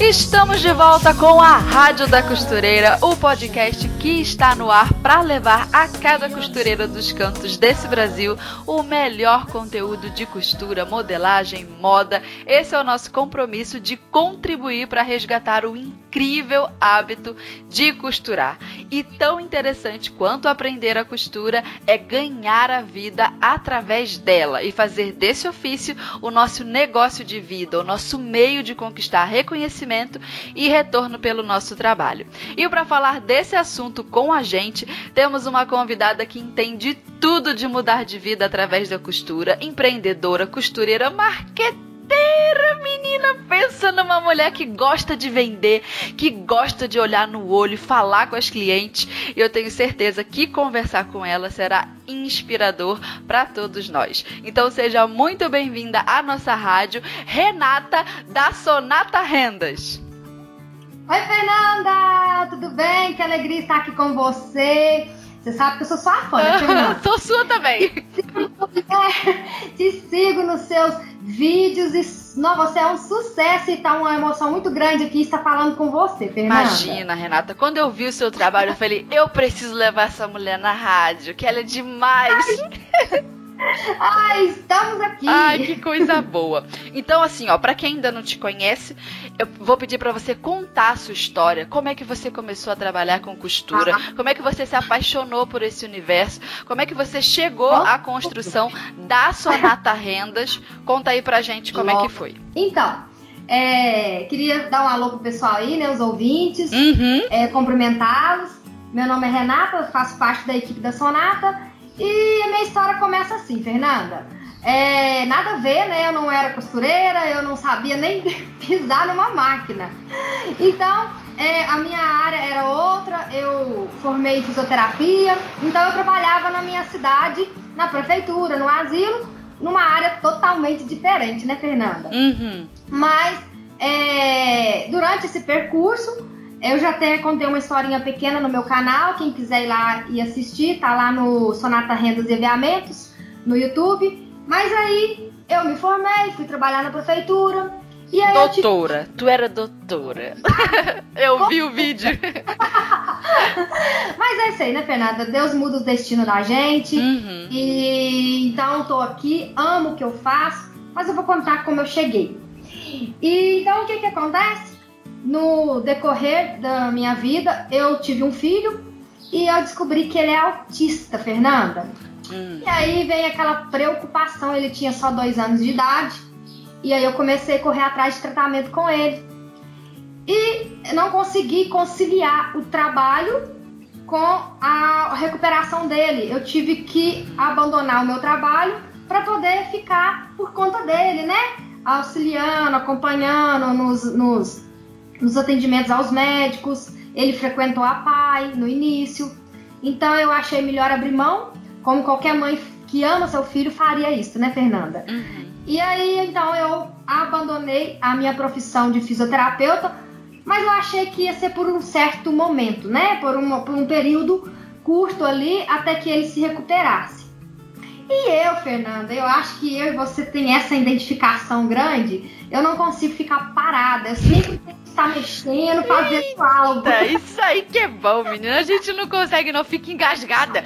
Estamos de volta com a Rádio da Costureira, o podcast que está no ar para levar a cada costureira dos cantos desse Brasil o melhor conteúdo de costura, modelagem, moda. Esse é o nosso compromisso de contribuir para resgatar o incrível hábito de costurar. E tão interessante quanto aprender a costura é ganhar a vida através dela e fazer desse ofício o nosso negócio de vida, o nosso meio de conquistar reconhecimento e retorno pelo nosso trabalho. E para falar desse assunto com a gente, temos uma convidada que entende tudo de mudar de vida através da costura, empreendedora, costureira, marqueteira menina, pensa numa mulher que gosta de vender, que gosta de olhar no olho, falar com as clientes. E eu tenho certeza que conversar com ela será inspirador para todos nós. Então seja muito bem-vinda à nossa rádio, Renata da Sonata Rendas. Oi, Fernanda! Tudo bem? Que alegria estar aqui com você. Você sabe que eu sou sua fã, né, Fernanda? sou sua também. Te sigo nos seus vídeos e não, você é um sucesso e tá uma emoção muito grande aqui estar falando com você, Fernanda. Imagina, Renata, quando eu vi o seu trabalho, eu falei, eu preciso levar essa mulher na rádio, que ela é demais. Ai, estamos aqui. Ai, que coisa boa. Então, assim, ó, para quem ainda não te conhece, eu vou pedir para você contar a sua história. Como é que você começou a trabalhar com costura? Ah. Como é que você se apaixonou por esse universo? Como é que você chegou à construção da Sonata Rendas? Conta aí pra gente como Logo. é que foi. Então, é, queria dar um alô pro pessoal aí, né, os ouvintes, uhum. é, cumprimentá-los. Meu nome é Renata, faço parte da equipe da Sonata e a minha história começa assim, Fernanda. É, nada a ver, né? Eu não era costureira, eu não sabia nem pisar numa máquina. Então, é, a minha área era outra, eu formei fisioterapia, então eu trabalhava na minha cidade, na prefeitura, no asilo, numa área totalmente diferente, né, Fernanda? Uhum. Mas é, durante esse percurso, eu já até contei uma historinha pequena no meu canal, quem quiser ir lá e assistir, tá lá no Sonata Rendas e Aviamentos, no YouTube. Mas aí eu me formei, fui trabalhar na prefeitura. E aí doutora, te... tu era doutora. eu vi o vídeo. mas é isso aí, né, Fernanda? Deus muda o destino da gente. Uhum. E então eu tô aqui, amo o que eu faço, mas eu vou contar como eu cheguei. E então o que que acontece? No decorrer da minha vida, eu tive um filho e eu descobri que ele é autista, Fernanda. Hum. E aí vem aquela preocupação, ele tinha só dois anos de idade, e aí eu comecei a correr atrás de tratamento com ele. E não consegui conciliar o trabalho com a recuperação dele. Eu tive que abandonar o meu trabalho para poder ficar por conta dele, né? Auxiliando, acompanhando nos, nos nos atendimentos aos médicos, ele frequentou a PAI no início. Então eu achei melhor abrir mão, como qualquer mãe que ama seu filho faria isso, né, Fernanda? Uhum. E aí então eu abandonei a minha profissão de fisioterapeuta, mas eu achei que ia ser por um certo momento, né? Por, uma, por um período curto ali até que ele se recuperasse. E eu, Fernanda, eu acho que eu e você tem essa identificação grande. Eu não consigo ficar parada. Eu sempre tenho que estar mexendo, fazendo Eita, algo. Isso aí que é bom, menina. A gente não consegue, não fica engasgada.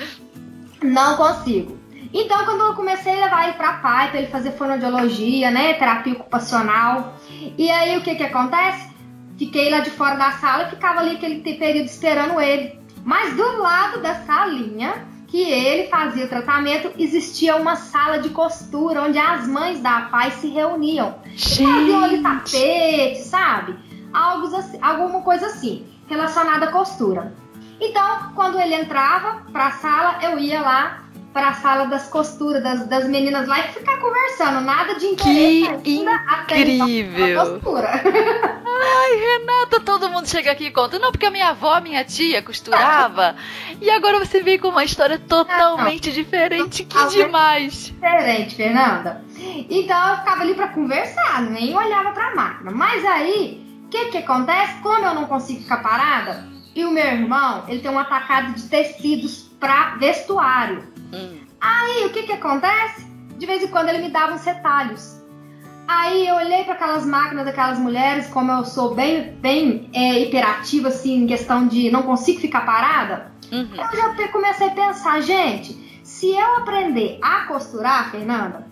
Não consigo. Então, quando eu comecei a levar ele pra pai, pra ele fazer fonoaudiologia, né? Terapia ocupacional. E aí, o que que acontece? Fiquei lá de fora da sala e ficava ali aquele período esperando ele. Mas do lado da salinha que ele fazia o tratamento, existia uma sala de costura onde as mães da paz se reuniam. Gente. Faziam ali tapete, sabe? Algo assim, alguma coisa assim, relacionada à costura. Então, quando ele entrava para a sala, eu ia lá para a sala das costuras das, das meninas lá e ficar conversando, nada de interesse que incrível. costura. Ai, mundo chega aqui e conta, não, porque a minha avó, minha tia costurava. e agora você vem com uma história totalmente não, diferente. Que demais! Diferente, Fernanda. Então eu ficava ali para conversar, nem olhava pra máquina. Mas aí, o que que acontece? Como eu não consigo ficar parada, e o meu irmão, ele tem um atacado de tecidos para vestuário. Hum. Aí, o que que acontece? De vez em quando ele me dava uns retalhos. Aí eu olhei para aquelas máquinas daquelas mulheres, como eu sou bem, bem é, hiperativa, assim, em questão de não consigo ficar parada. Uhum. Eu já comecei a pensar, gente, se eu aprender a costurar, Fernanda,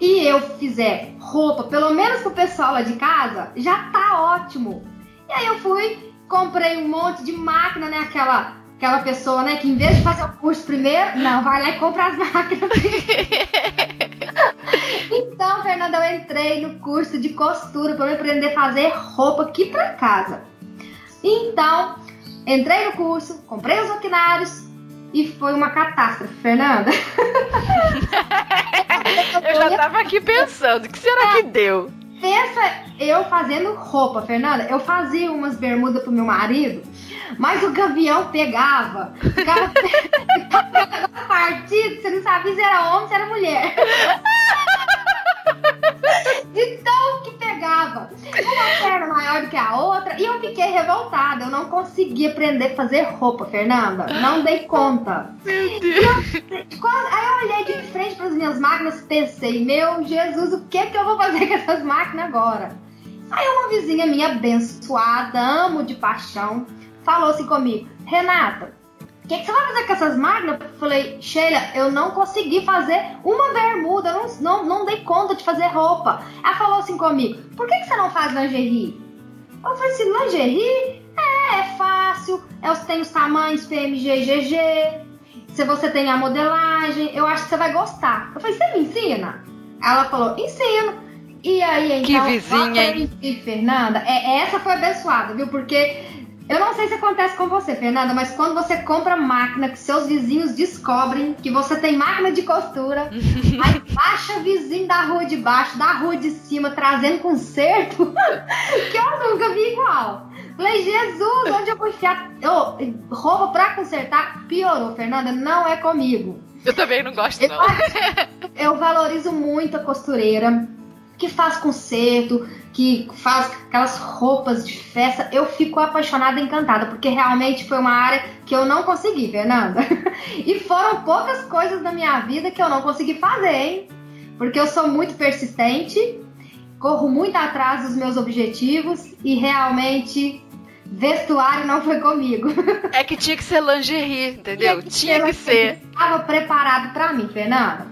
e eu fizer roupa, pelo menos pro pessoal lá de casa, já tá ótimo. E aí eu fui, comprei um monte de máquina, né? Aquela, aquela pessoa, né, que em vez de fazer o curso primeiro, não, vai lá e compra as máquinas. então, Fernanda, eu entrei no curso de costura para aprender a fazer roupa aqui para casa. Então, entrei no curso, comprei os maquinários e foi uma catástrofe, Fernanda. eu já tava aqui pensando, o que será que deu? Pensa eu fazendo roupa, Fernanda. Eu fazia umas bermudas pro meu marido, mas o gavião pegava. Ficava, ficava partido, você não sabia se era homem, se era mulher. De tão pegava. Uma perna maior do que a outra. E eu fiquei revoltada. Eu não consegui aprender a fazer roupa, Fernanda. Não dei conta. Meu Deus. Eu, quando, aí eu olhei de frente para as minhas máquinas e pensei, meu Jesus, o que, que eu vou fazer com essas máquinas agora? Aí uma vizinha minha abençoada, amo de paixão, falou assim comigo, Renata, que, que você vai fazer com essas máquinas? Eu falei, Sheila, eu não consegui fazer uma bermuda, não, não, não dei conta de fazer roupa. Ela falou assim comigo, por que, que você não faz lingerie? Eu falei assim, lingerie? É, é fácil, eu tenho os tamanhos PMG e GG, se você tem a modelagem, eu acho que você vai gostar. Eu falei, você me ensina? Ela falou, ensino. E aí, então, que vizinha, hein? Fernanda, é, essa foi abençoada, viu? Porque eu não sei se acontece com você, Fernanda, mas quando você compra máquina que seus vizinhos descobrem que você tem máquina de costura, aí baixa vizinho da rua de baixo, da rua de cima, trazendo conserto, que eu nunca vi igual. Falei, Jesus, onde eu vou enfiar oh, roupa pra consertar? Piorou, Fernanda, não é comigo. Eu também não gosto, não. Eu, eu valorizo muito a costureira que faz conserto, que faz aquelas roupas de festa, eu fico apaixonada, encantada, porque realmente foi uma área que eu não consegui, Fernanda. e foram poucas coisas da minha vida que eu não consegui fazer, hein? Porque eu sou muito persistente, corro muito atrás dos meus objetivos e realmente vestuário não foi comigo. É que tinha que ser lingerie, entendeu? Tinha que, tinha que ser. Estava preparado para mim, Fernanda.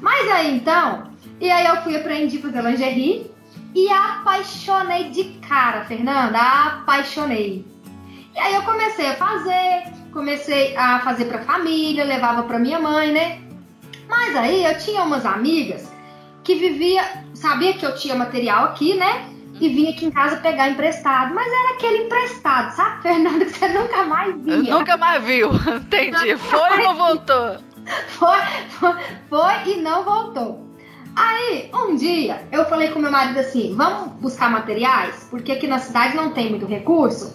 Mas aí então, e aí eu fui aprendi a fazer lingerie e apaixonei de cara, Fernanda, apaixonei. E aí eu comecei a fazer, comecei a fazer para família, levava para minha mãe, né? Mas aí eu tinha umas amigas que vivia, sabia que eu tinha material aqui, né? E vinha aqui em casa pegar emprestado, mas era aquele emprestado, sabe, Fernanda, que você nunca mais via. Nunca mais viu, entendi. Foi e não voltou. Foi, foi, foi e não voltou. Aí, um dia, eu falei com meu marido assim: vamos buscar materiais, porque aqui na cidade não tem muito recurso.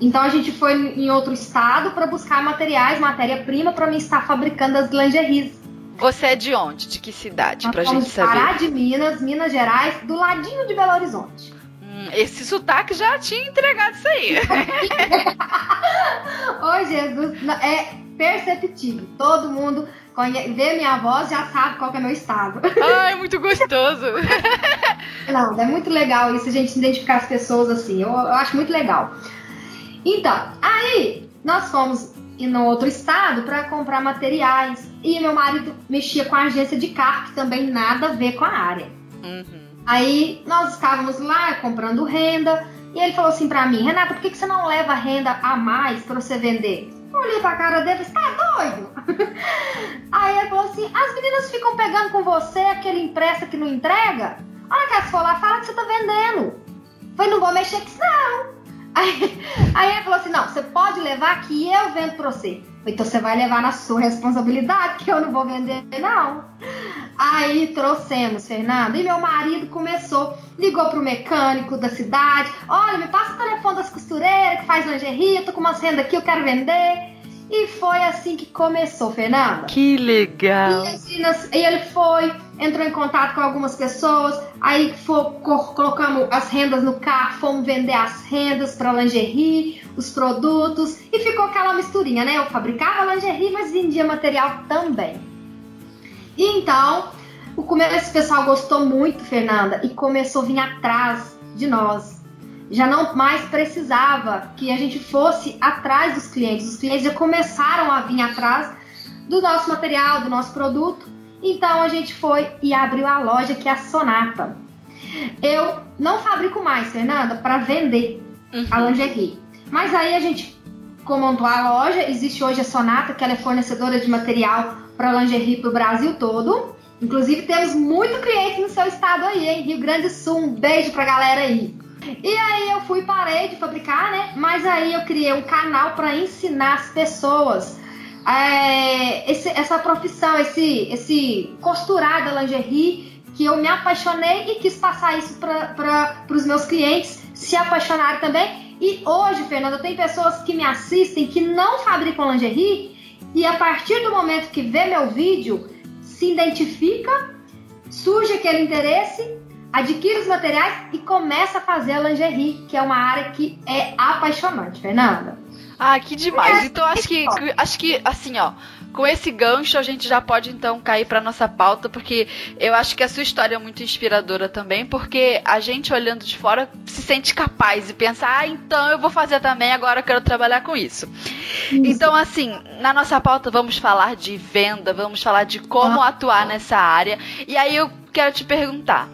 Então a gente foi em outro estado para buscar materiais, matéria-prima para mim estar fabricando as lingeries. Você é de onde? De que cidade? Nós pra gente saber. Pará de Minas, Minas Gerais, do ladinho de Belo Horizonte. Hum, esse sotaque já tinha entregado isso aí. Ô Jesus, é perceptível. Todo mundo conhe... vê minha voz já sabe qual é meu estado. Ai, muito gostoso. Não, é muito legal isso, a gente identificar as pessoas assim. Eu, eu acho muito legal. Então, aí nós fomos ir no outro estado para comprar materiais. E meu marido mexia com a agência de carro, que também nada a ver com a área. Uhum. Aí nós estávamos lá comprando renda. E ele falou assim para mim, Renata, por que, que você não leva renda a mais para você vender? Olhei pra cara dele tá doido? Aí ele falou assim: as meninas ficam pegando com você aquele impresso que não entrega? Olha que as for lá, fala que você tá vendendo. Foi, não vou mexer com isso, não. Aí, aí ele falou assim: não, você pode levar que eu vendo pra você. Então você vai levar na sua responsabilidade, que eu não vou vender, não. Aí trouxemos, Fernanda, e meu marido começou, ligou pro mecânico da cidade, olha, me passa o telefone das costureiras que faz lingerie, eu tô com umas rendas aqui, eu quero vender. E foi assim que começou, Fernanda. Que legal! E, e ele foi, entrou em contato com algumas pessoas, aí foi, colocamos as rendas no carro, fomos vender as rendas para lingerie, os produtos, e ficou aquela misturinha, né? Eu fabricava lingerie, mas vendia material também. E então, o começo o pessoal gostou muito, Fernanda, e começou a vir atrás de nós já não mais precisava que a gente fosse atrás dos clientes. Os clientes já começaram a vir atrás do nosso material, do nosso produto. Então a gente foi e abriu a loja que é a Sonata. Eu não fabrico mais, Fernanda, para vender uhum. a lingerie. Mas aí a gente montou a loja, existe hoje a Sonata, que ela é fornecedora de material para lingerie para o Brasil todo. Inclusive temos muito cliente no seu estado aí, em Rio Grande do Sul. Um beijo pra galera aí. E aí eu fui parei de fabricar, né? Mas aí eu criei um canal para ensinar as pessoas é, esse, essa profissão, esse, esse costurar da lingerie que eu me apaixonei e quis passar isso para os meus clientes se apaixonarem também. E hoje, Fernanda, tem pessoas que me assistem que não fabricam lingerie e a partir do momento que vê meu vídeo se identifica, surge aquele interesse adquire os materiais e começa a fazer a lingerie, que é uma área que é apaixonante, Fernanda. Ah, que demais. É, então acho que acho que assim, ó, com esse gancho a gente já pode então cair para nossa pauta, porque eu acho que a sua história é muito inspiradora também, porque a gente olhando de fora se sente capaz e pensa: "Ah, então eu vou fazer também, agora eu quero trabalhar com isso". isso. Então assim, na nossa pauta vamos falar de venda, vamos falar de como ah. atuar nessa área. E aí eu quero te perguntar,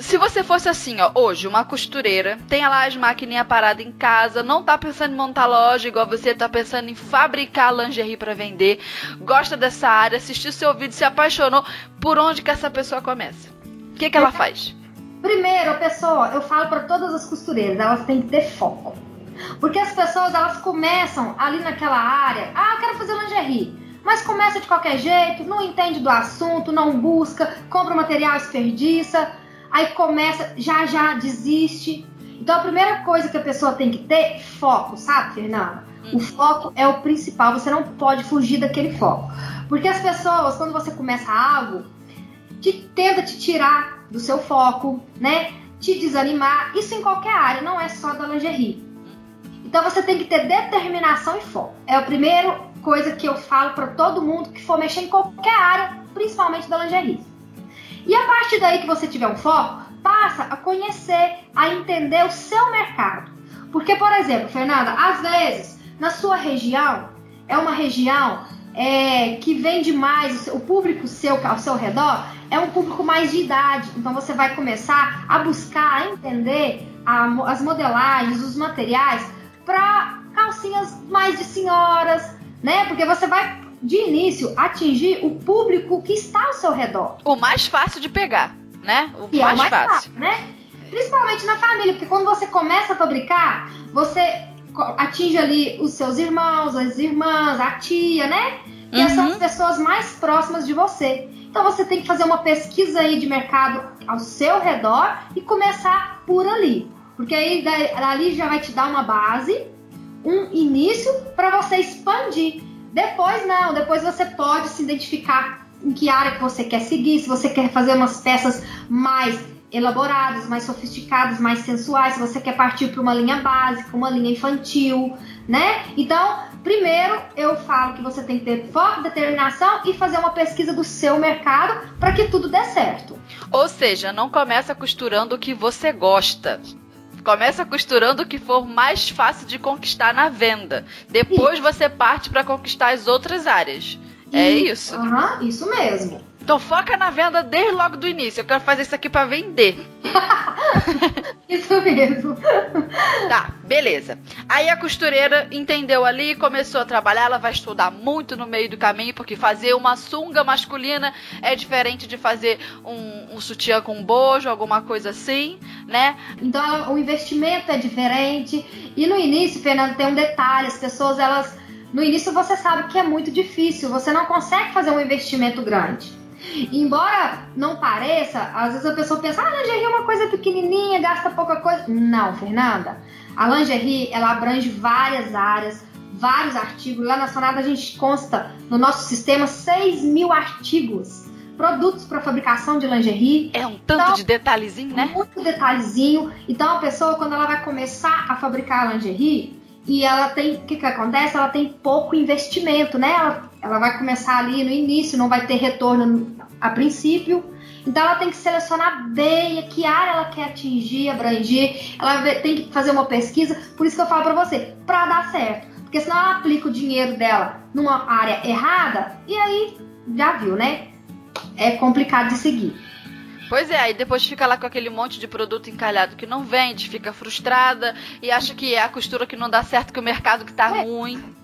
se você fosse assim, ó, hoje, uma costureira, tem lá as maquininhas paradas em casa, não tá pensando em montar loja igual você, tá pensando em fabricar lingerie para vender, gosta dessa área, assistiu seu vídeo, se apaixonou, por onde que essa pessoa começa? O que que ela faz? Primeiro, a pessoa, eu falo para todas as costureiras, elas têm que ter foco. Porque as pessoas, elas começam ali naquela área, ah, eu quero fazer lingerie. Mas começa de qualquer jeito, não entende do assunto, não busca, compra material, desperdiça aí começa, já já desiste. Então a primeira coisa que a pessoa tem que ter foco, sabe, Fernanda? O uhum. foco é o principal, você não pode fugir daquele foco. Porque as pessoas, quando você começa algo, te, tenta te tirar do seu foco, né? Te desanimar. Isso em qualquer área, não é só da lingerie. Então você tem que ter determinação e foco. É a primeira coisa que eu falo para todo mundo que for mexer em qualquer área, principalmente da lingerie. E a partir daí que você tiver um foco, passa a conhecer, a entender o seu mercado. Porque, por exemplo, Fernanda, às vezes na sua região é uma região é, que vende mais, o público seu ao seu redor é um público mais de idade. Então você vai começar a buscar, a entender a, as modelagens, os materiais para calcinhas mais de senhoras, né? Porque você vai de início, atingir o público que está ao seu redor. O mais fácil de pegar, né? O mais, é o mais fácil. fácil, né? Principalmente na família, porque quando você começa a fabricar, você atinge ali os seus irmãos, as irmãs, a tia, né? Que uhum. são as pessoas mais próximas de você. Então você tem que fazer uma pesquisa aí de mercado ao seu redor e começar por ali. Porque aí ali já vai te dar uma base, um início para você expandir. Depois não, depois você pode se identificar em que área que você quer seguir, se você quer fazer umas peças mais elaboradas, mais sofisticadas, mais sensuais, se você quer partir para uma linha básica, uma linha infantil, né? Então, primeiro eu falo que você tem que ter foco, determinação e fazer uma pesquisa do seu mercado para que tudo dê certo. Ou seja, não começa costurando o que você gosta. Começa costurando o que for mais fácil de conquistar na venda. Depois isso. você parte para conquistar as outras áreas. É isso? Aham, isso mesmo. Então foca na venda desde logo do início. Eu quero fazer isso aqui para vender. isso mesmo. Tá, beleza. Aí a costureira entendeu ali, começou a trabalhar. Ela vai estudar muito no meio do caminho, porque fazer uma sunga masculina é diferente de fazer um, um sutiã com bojo, alguma coisa assim, né? Então o investimento é diferente. E no início, Fernando, tem um detalhe: as pessoas elas no início você sabe que é muito difícil, você não consegue fazer um investimento grande. Embora não pareça, às vezes a pessoa pensa, ah, lingerie é uma coisa pequenininha, gasta pouca coisa. Não, Fernanda. A lingerie, ela abrange várias áreas, vários artigos. Lá na Sonata a gente consta no nosso sistema 6 mil artigos. Produtos para fabricação de lingerie. É um tanto então, de detalhezinho, né? Muito detalhezinho. Então a pessoa, quando ela vai começar a fabricar a lingerie, e ela tem, o que que acontece? Ela tem pouco investimento, né? Ela, ela vai começar ali no início, não vai ter retorno a princípio. Então ela tem que selecionar bem que área ela quer atingir, abranger. Ela tem que fazer uma pesquisa. Por isso que eu falo para você, para dar certo. Porque senão ela aplica o dinheiro dela numa área errada e aí já viu, né? É complicado de seguir. Pois é, aí depois fica lá com aquele monte de produto encalhado que não vende, fica frustrada e acha que é a costura que não dá certo, que o mercado que tá é. ruim.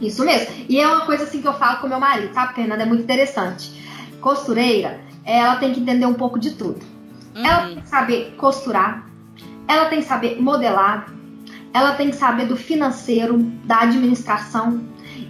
Isso mesmo. E é uma coisa assim que eu falo com meu marido, sabe, Fernanda? É muito interessante. Costureira, ela tem que entender um pouco de tudo. Uhum. Ela tem que saber costurar, ela tem que saber modelar, ela tem que saber do financeiro, da administração.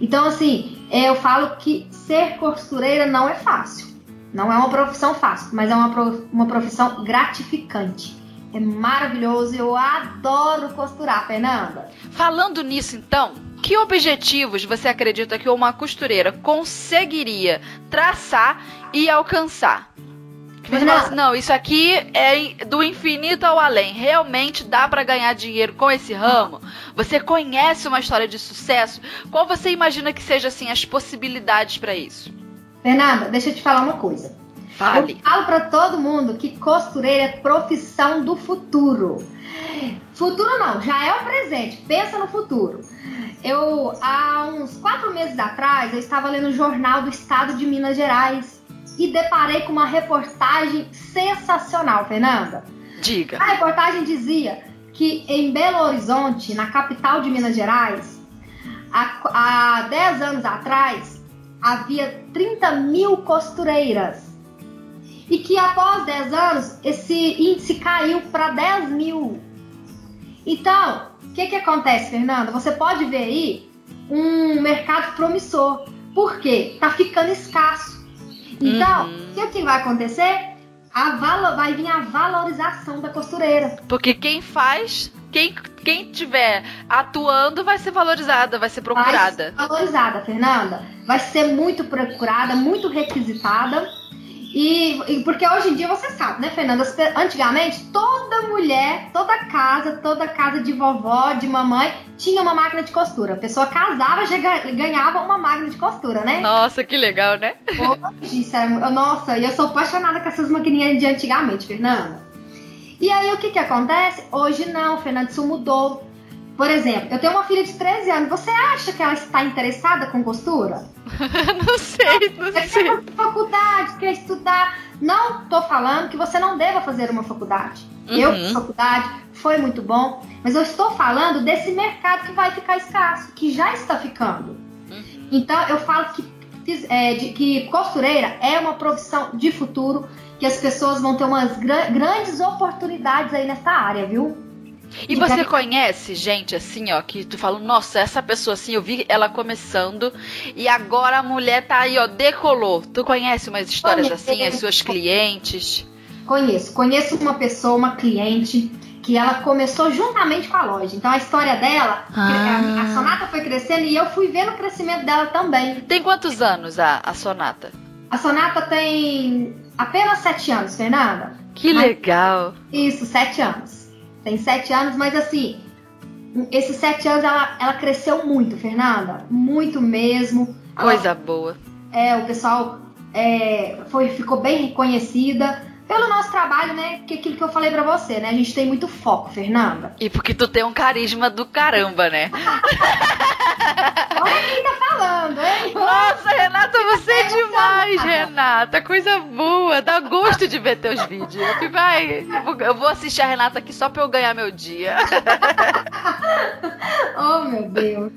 Então, assim, eu falo que ser costureira não é fácil. Não é uma profissão fácil, mas é uma, uma profissão gratificante. É maravilhoso, eu adoro costurar, Fernanda. Falando nisso, então, que objetivos você acredita que uma costureira conseguiria traçar e alcançar? Assim, não, isso aqui é do infinito ao além. Realmente dá para ganhar dinheiro com esse ramo? Você conhece uma história de sucesso? Qual você imagina que seja assim as possibilidades para isso? Fernanda, deixa eu te falar uma coisa. Fale. Eu falo para todo mundo que costureira é profissão do futuro. Futuro não, já é o presente. Pensa no futuro. Eu, há uns quatro meses atrás, eu estava lendo o jornal do Estado de Minas Gerais e deparei com uma reportagem sensacional, Fernanda. Diga. A reportagem dizia que em Belo Horizonte, na capital de Minas Gerais, há, há 10 anos atrás, havia 30 mil costureiras. E que após 10 anos, esse índice caiu para 10 mil. Então, o que, que acontece, Fernanda? Você pode ver aí um mercado promissor. Por quê? Tá ficando escasso. Então, uhum. o que, que vai acontecer? A valo, vai vir a valorização da costureira. Porque quem faz quem, quem tiver atuando vai ser valorizada, vai ser procurada. Vai ser valorizada, Fernanda. Vai ser muito procurada, muito requisitada. E, e, porque hoje em dia você sabe, né, Fernanda? Antigamente, toda mulher, toda casa, toda casa de vovó, de mamãe, tinha uma máquina de costura. A pessoa casava, já ganhava uma máquina de costura, né? Nossa, que legal, né? Hoje, é, nossa, e eu sou apaixonada com essas maquininhas de antigamente, Fernanda. E aí o que, que acontece? Hoje não, Fernando, isso mudou. Por exemplo, eu tenho uma filha de 13 anos. Você acha que ela está interessada com costura? não sei, não quer sei. Quer faculdade, quer estudar. Não tô falando que você não deva fazer uma faculdade. Uhum. Eu fiz faculdade, foi muito bom. Mas eu estou falando desse mercado que vai ficar escasso, que já está ficando. Uhum. Então eu falo que, é, de, que costureira é uma profissão de futuro que as pessoas vão ter umas grandes oportunidades aí nessa área, viu? E você conhece gente assim, ó, que tu fala, nossa, essa pessoa assim, eu vi ela começando e agora a mulher tá aí, ó, decolou. Tu conhece umas histórias Conheço. assim, as suas clientes? Conheço. Conheço uma pessoa, uma cliente, que ela começou juntamente com a loja. Então a história dela, ah. a Sonata foi crescendo e eu fui vendo o crescimento dela também. Tem quantos anos a, a Sonata? A Sonata tem apenas sete anos, Fernanda. Que mas, legal! Isso, sete anos. Tem sete anos, mas assim, esses sete anos ela, ela cresceu muito, Fernanda. Muito mesmo. Coisa ela, boa. É, o pessoal é, foi, ficou bem reconhecida pelo nosso trabalho, né? Que aquilo que eu falei para você, né? A gente tem muito foco, Fernanda. E porque tu tem um carisma do caramba, né? Olha quem tá falando, hein? Nossa, Renata, você é demais, Renata. Coisa boa. Dá gosto de ver teus vídeos. Eu, vai, eu vou assistir a Renata aqui só pra eu ganhar meu dia. oh, meu Deus.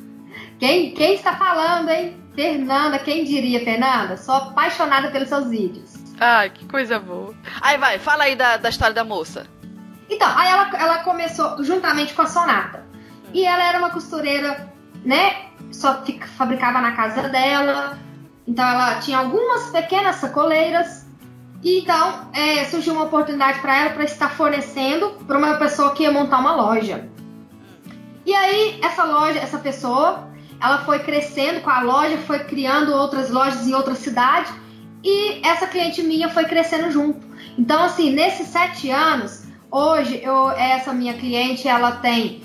Quem, quem está falando, hein? Fernanda, quem diria, Fernanda? Sou apaixonada pelos seus vídeos. Ai, que coisa boa. Aí vai, fala aí da, da história da moça. Então, aí ela, ela começou juntamente com a Sonata. E ela era uma costureira, né? Só fica, fabricava na casa dela. Então ela tinha algumas pequenas sacoleiras. E então é, surgiu uma oportunidade para ela para estar fornecendo para uma pessoa que ia montar uma loja. E aí essa loja, essa pessoa, ela foi crescendo com a loja, foi criando outras lojas em outras cidades e essa cliente minha foi crescendo junto. Então assim, nesses sete anos, hoje eu, essa minha cliente, ela tem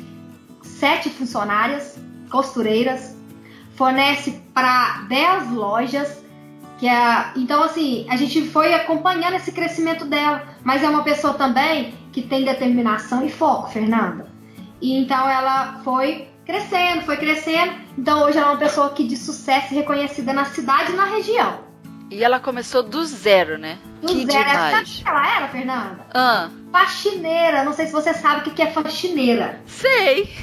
sete funcionárias, costureiras, fornece para 10 lojas. Que é, então, assim, a gente foi acompanhando esse crescimento dela, mas é uma pessoa também que tem determinação e foco, Fernanda. E então ela foi crescendo, foi crescendo. Então hoje ela é uma pessoa que de sucesso reconhecida na cidade e na região. E ela começou do zero, né? Do que zero. Demais. Sabe que ela era, Fernanda? Ah. Faxineira. Não sei se você sabe o que é faxineira. Sei.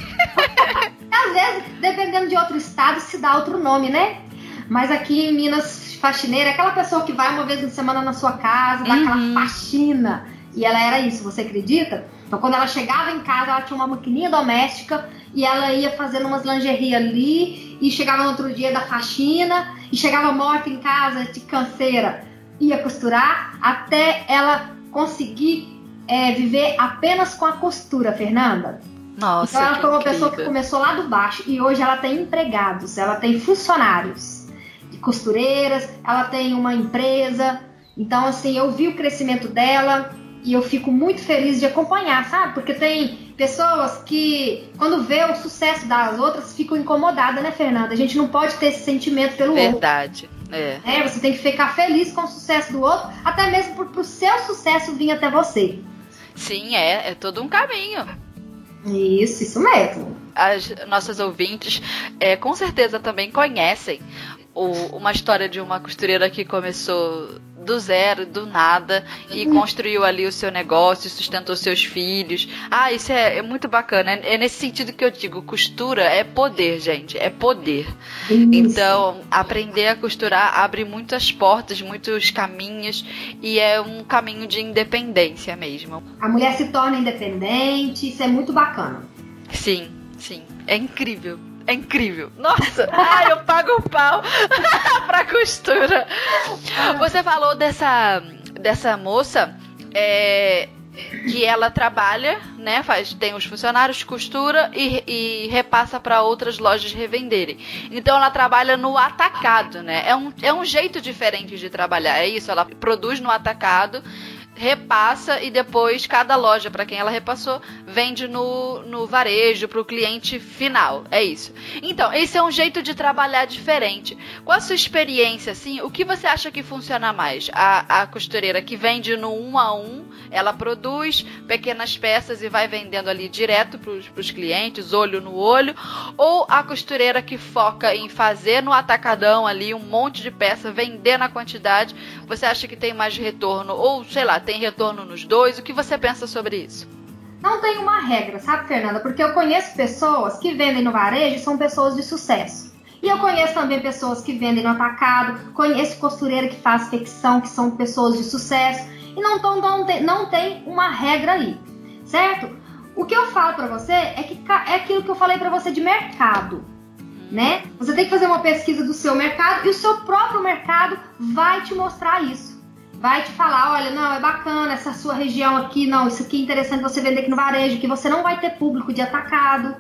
Às vezes, dependendo de outro estado, se dá outro nome, né? Mas aqui em Minas, faxineira é aquela pessoa que vai uma vez na semana na sua casa, dá uhum. aquela faxina. E ela era isso, você acredita? Então, quando ela chegava em casa, ela tinha uma maquininha doméstica e ela ia fazendo umas lingerie ali e chegava no outro dia da faxina e chegava morta em casa de canseira, ia costurar até ela conseguir é, viver apenas com a costura, Fernanda. Nossa, então ela foi uma incrível. pessoa que começou lá do baixo e hoje ela tem empregados, ela tem funcionários de costureiras, ela tem uma empresa. Então, assim, eu vi o crescimento dela e eu fico muito feliz de acompanhar, sabe? Porque tem pessoas que, quando vê o sucesso das outras, ficam incomodadas, né, Fernanda? A gente não pode ter esse sentimento pelo Verdade. outro. Verdade. É. é. Você tem que ficar feliz com o sucesso do outro, até mesmo para o seu sucesso vir até você. Sim, é, é todo um caminho. Isso, isso mesmo. As nossas ouvintes é, com certeza também conhecem o, uma história de uma costureira que começou do zero, do nada, e uhum. construiu ali o seu negócio, sustentou seus filhos. Ah, isso é, é muito bacana. É, é, nesse sentido que eu digo, costura é poder, gente, é poder. Isso. Então, aprender a costurar abre muitas portas, muitos caminhos, e é um caminho de independência mesmo. A mulher se torna independente, isso é muito bacana. Sim, sim. É incrível. É incrível. Nossa, ai, eu pago o pau pra costura. Você falou dessa, dessa moça é, que ela trabalha, né? Faz, tem os funcionários, costura e, e repassa para outras lojas revenderem. Então ela trabalha no atacado, né? É um, é um jeito diferente de trabalhar. É isso, ela produz no atacado repassa e depois cada loja para quem ela repassou vende no, no varejo para o cliente final. É isso. Então, esse é um jeito de trabalhar diferente. Com a sua experiência, assim, o que você acha que funciona mais? A, a costureira que vende no um a um, ela produz pequenas peças e vai vendendo ali direto para os clientes, olho no olho, ou a costureira que foca em fazer no atacadão ali um monte de peça, vender na quantidade, você acha que tem mais retorno? Ou, sei lá, tem retorno nos dois? O que você pensa sobre isso? Não tem uma regra, sabe, Fernanda? Porque eu conheço pessoas que vendem no varejo e são pessoas de sucesso. E eu conheço também pessoas que vendem no atacado, conheço costureira que faz ficção, que são pessoas de sucesso. E não, tão, não, tem, não tem uma regra aí, certo? O que eu falo para você é que é aquilo que eu falei para você de mercado né? Você tem que fazer uma pesquisa do seu mercado e o seu próprio mercado vai te mostrar isso. Vai te falar, olha, não, é bacana essa sua região aqui, não, isso aqui é interessante você vender aqui no varejo, que você não vai ter público de atacado.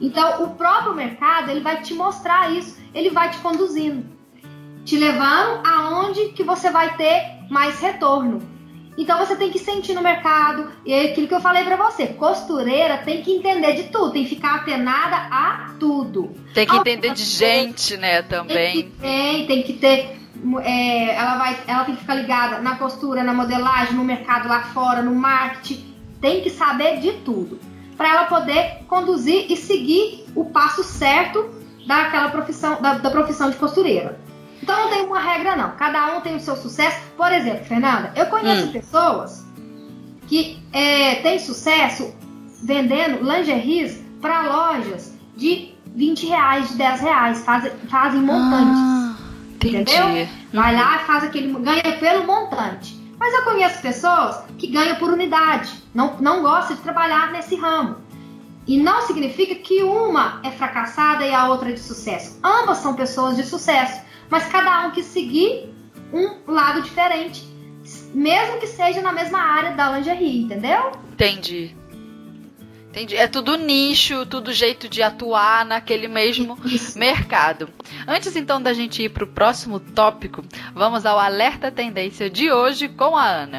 Então, o próprio mercado, ele vai te mostrar isso, ele vai te conduzindo, te levando aonde que você vai ter mais retorno. Então você tem que sentir no mercado. E é aquilo que eu falei para você, costureira tem que entender de tudo, tem que ficar atenada a tudo. Tem que entender de gente, né, também. Tem, tem que ter é, ela vai, ela tem que ficar ligada na costura, na modelagem, no mercado lá fora, no marketing, tem que saber de tudo para ela poder conduzir e seguir o passo certo daquela profissão, da, da profissão de costureira. Então não tem uma regra, não. Cada um tem o seu sucesso. Por exemplo, Fernanda, eu conheço hum. pessoas que é, têm sucesso vendendo lingeries para lojas de 20 reais, de 10 reais. Fazem, fazem montantes. Ah, entendeu? Vai lá e faz aquele. ganha pelo montante. Mas eu conheço pessoas que ganham por unidade. Não, não gostam de trabalhar nesse ramo. E não significa que uma é fracassada e a outra é de sucesso. Ambas são pessoas de sucesso mas cada um que seguir um lado diferente, mesmo que seja na mesma área da lingerie, entendeu? Entendi. Entendi. É tudo nicho, tudo jeito de atuar naquele mesmo Isso. mercado. Antes então da gente ir para o próximo tópico, vamos ao alerta tendência de hoje com a Ana.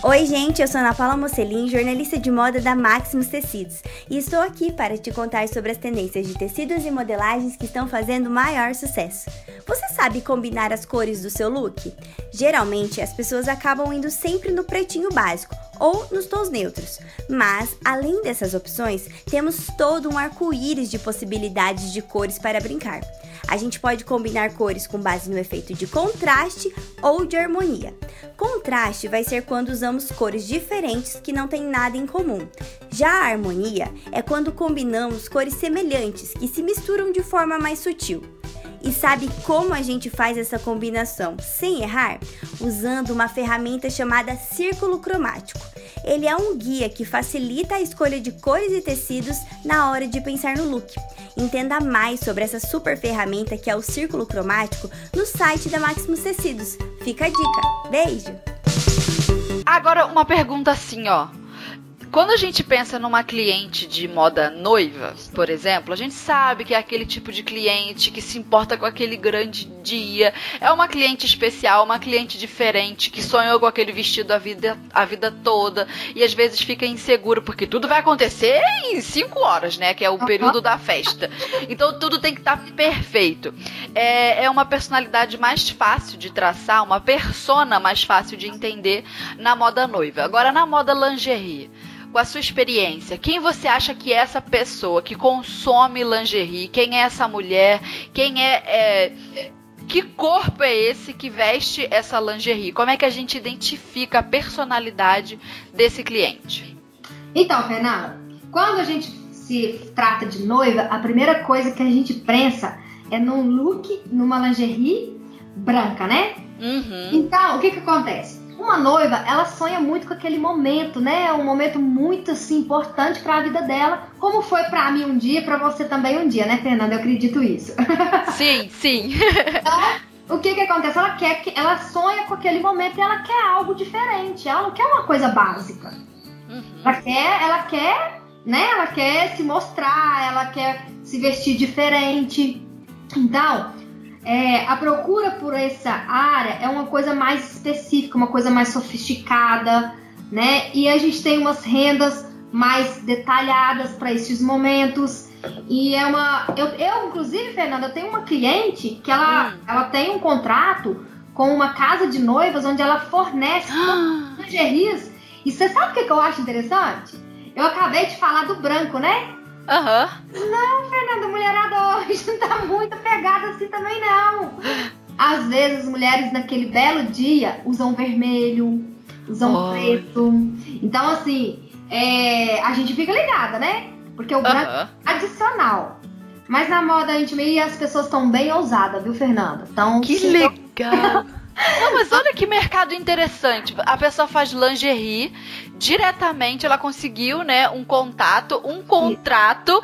Oi, gente, eu sou Ana Paula Mocelin, jornalista de moda da Maximus Tecidos, e estou aqui para te contar sobre as tendências de tecidos e modelagens que estão fazendo maior sucesso. Você sabe combinar as cores do seu look? Geralmente, as pessoas acabam indo sempre no pretinho básico ou nos tons neutros. Mas, além dessas opções, temos todo um arco-íris de possibilidades de cores para brincar. A gente pode combinar cores com base no efeito de contraste ou de harmonia. Contraste vai ser quando usamos cores diferentes que não têm nada em comum. Já a harmonia é quando combinamos cores semelhantes que se misturam de forma mais sutil. E sabe como a gente faz essa combinação sem errar? Usando uma ferramenta chamada círculo cromático. Ele é um guia que facilita a escolha de cores e tecidos na hora de pensar no look. Entenda mais sobre essa super ferramenta que é o círculo cromático no site da Maximus Tecidos. Fica a dica. Beijo! Agora uma pergunta assim, ó. Quando a gente pensa numa cliente de moda noiva, por exemplo, a gente sabe que é aquele tipo de cliente que se importa com aquele grande dia. É uma cliente especial, uma cliente diferente, que sonhou com aquele vestido a vida, a vida toda e às vezes fica inseguro, porque tudo vai acontecer em cinco horas, né? Que é o período da festa. Então tudo tem que estar tá perfeito. É, é uma personalidade mais fácil de traçar, uma persona mais fácil de entender na moda noiva. Agora, na moda lingerie com a sua experiência, quem você acha que é essa pessoa que consome lingerie? Quem é essa mulher? Quem é, é que corpo é esse que veste essa lingerie? Como é que a gente identifica a personalidade desse cliente? Então, Fernanda, quando a gente se trata de noiva, a primeira coisa que a gente pensa é num look, numa lingerie branca, né? Uhum. Então, o que que acontece? Uma noiva, ela sonha muito com aquele momento, né? É um momento muito assim importante para a vida dela, como foi para mim um dia, para você também um dia, né, Fernanda? Eu acredito isso. Sim, sim. então, o que que acontece? Ela quer que ela sonha com aquele momento e ela quer algo diferente. Ela não quer uma coisa básica. Uhum. Ela quer, ela quer, né? Ela quer se mostrar, ela quer se vestir diferente. Então, é, a procura por essa área é uma coisa mais específica, uma coisa mais sofisticada, né? E a gente tem umas rendas mais detalhadas para esses momentos. E é uma. Eu, eu, inclusive, Fernanda, tenho uma cliente que ela, hum. ela tem um contrato com uma casa de noivas onde ela fornece lingeries. E você sabe o que, que eu acho interessante? Eu acabei de falar do branco, né? Aham. Uhum. Não, Fernanda, mulherada hoje não tá muito pegada assim também, não. Às vezes, as mulheres naquele belo dia usam vermelho, usam oh. preto. Então, assim, é, a gente fica ligada, né? Porque o branco é adicional. Mas na moda íntima aí as pessoas estão bem ousadas, viu, Fernanda? Então, que legal! Não, mas olha que mercado interessante. A pessoa faz lingerie diretamente, ela conseguiu, né, um contato, um contrato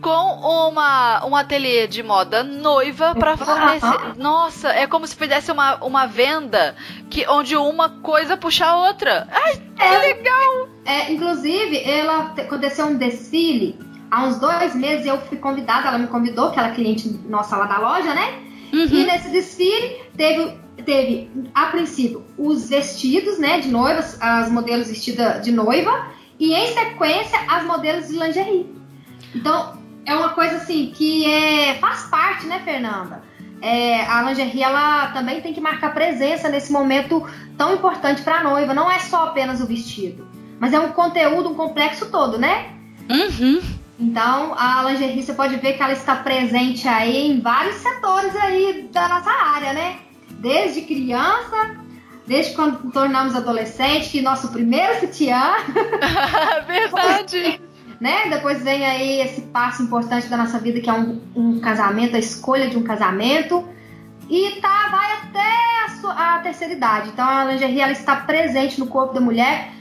com uma um ateliê de moda noiva para fornecer. Nossa, é como se fizesse uma, uma venda que onde uma coisa puxa a outra. Ai, que é, legal! É, inclusive, ela aconteceu um desfile há uns dois meses. Eu fui convidada, ela me convidou, que ela é cliente nossa lá da loja, né? Uhum. E nesse desfile teve teve, a princípio, os vestidos, né, de noivas, as modelos vestidas de noiva, e em sequência, as modelos de lingerie. Então, é uma coisa assim que é, faz parte, né, Fernanda? É, a lingerie ela também tem que marcar presença nesse momento tão importante para a noiva. Não é só apenas o vestido, mas é um conteúdo, um complexo todo, né? Uhum. Então, a lingerie você pode ver que ela está presente aí em vários setores aí da nossa área, né? Desde criança, desde quando tornamos adolescente, que nosso primeiro sutiã. Verdade! né? Depois vem aí esse passo importante da nossa vida, que é um, um casamento, a escolha de um casamento. E tá, vai até a, sua, a terceira idade. Então a lingerie ela está presente no corpo da mulher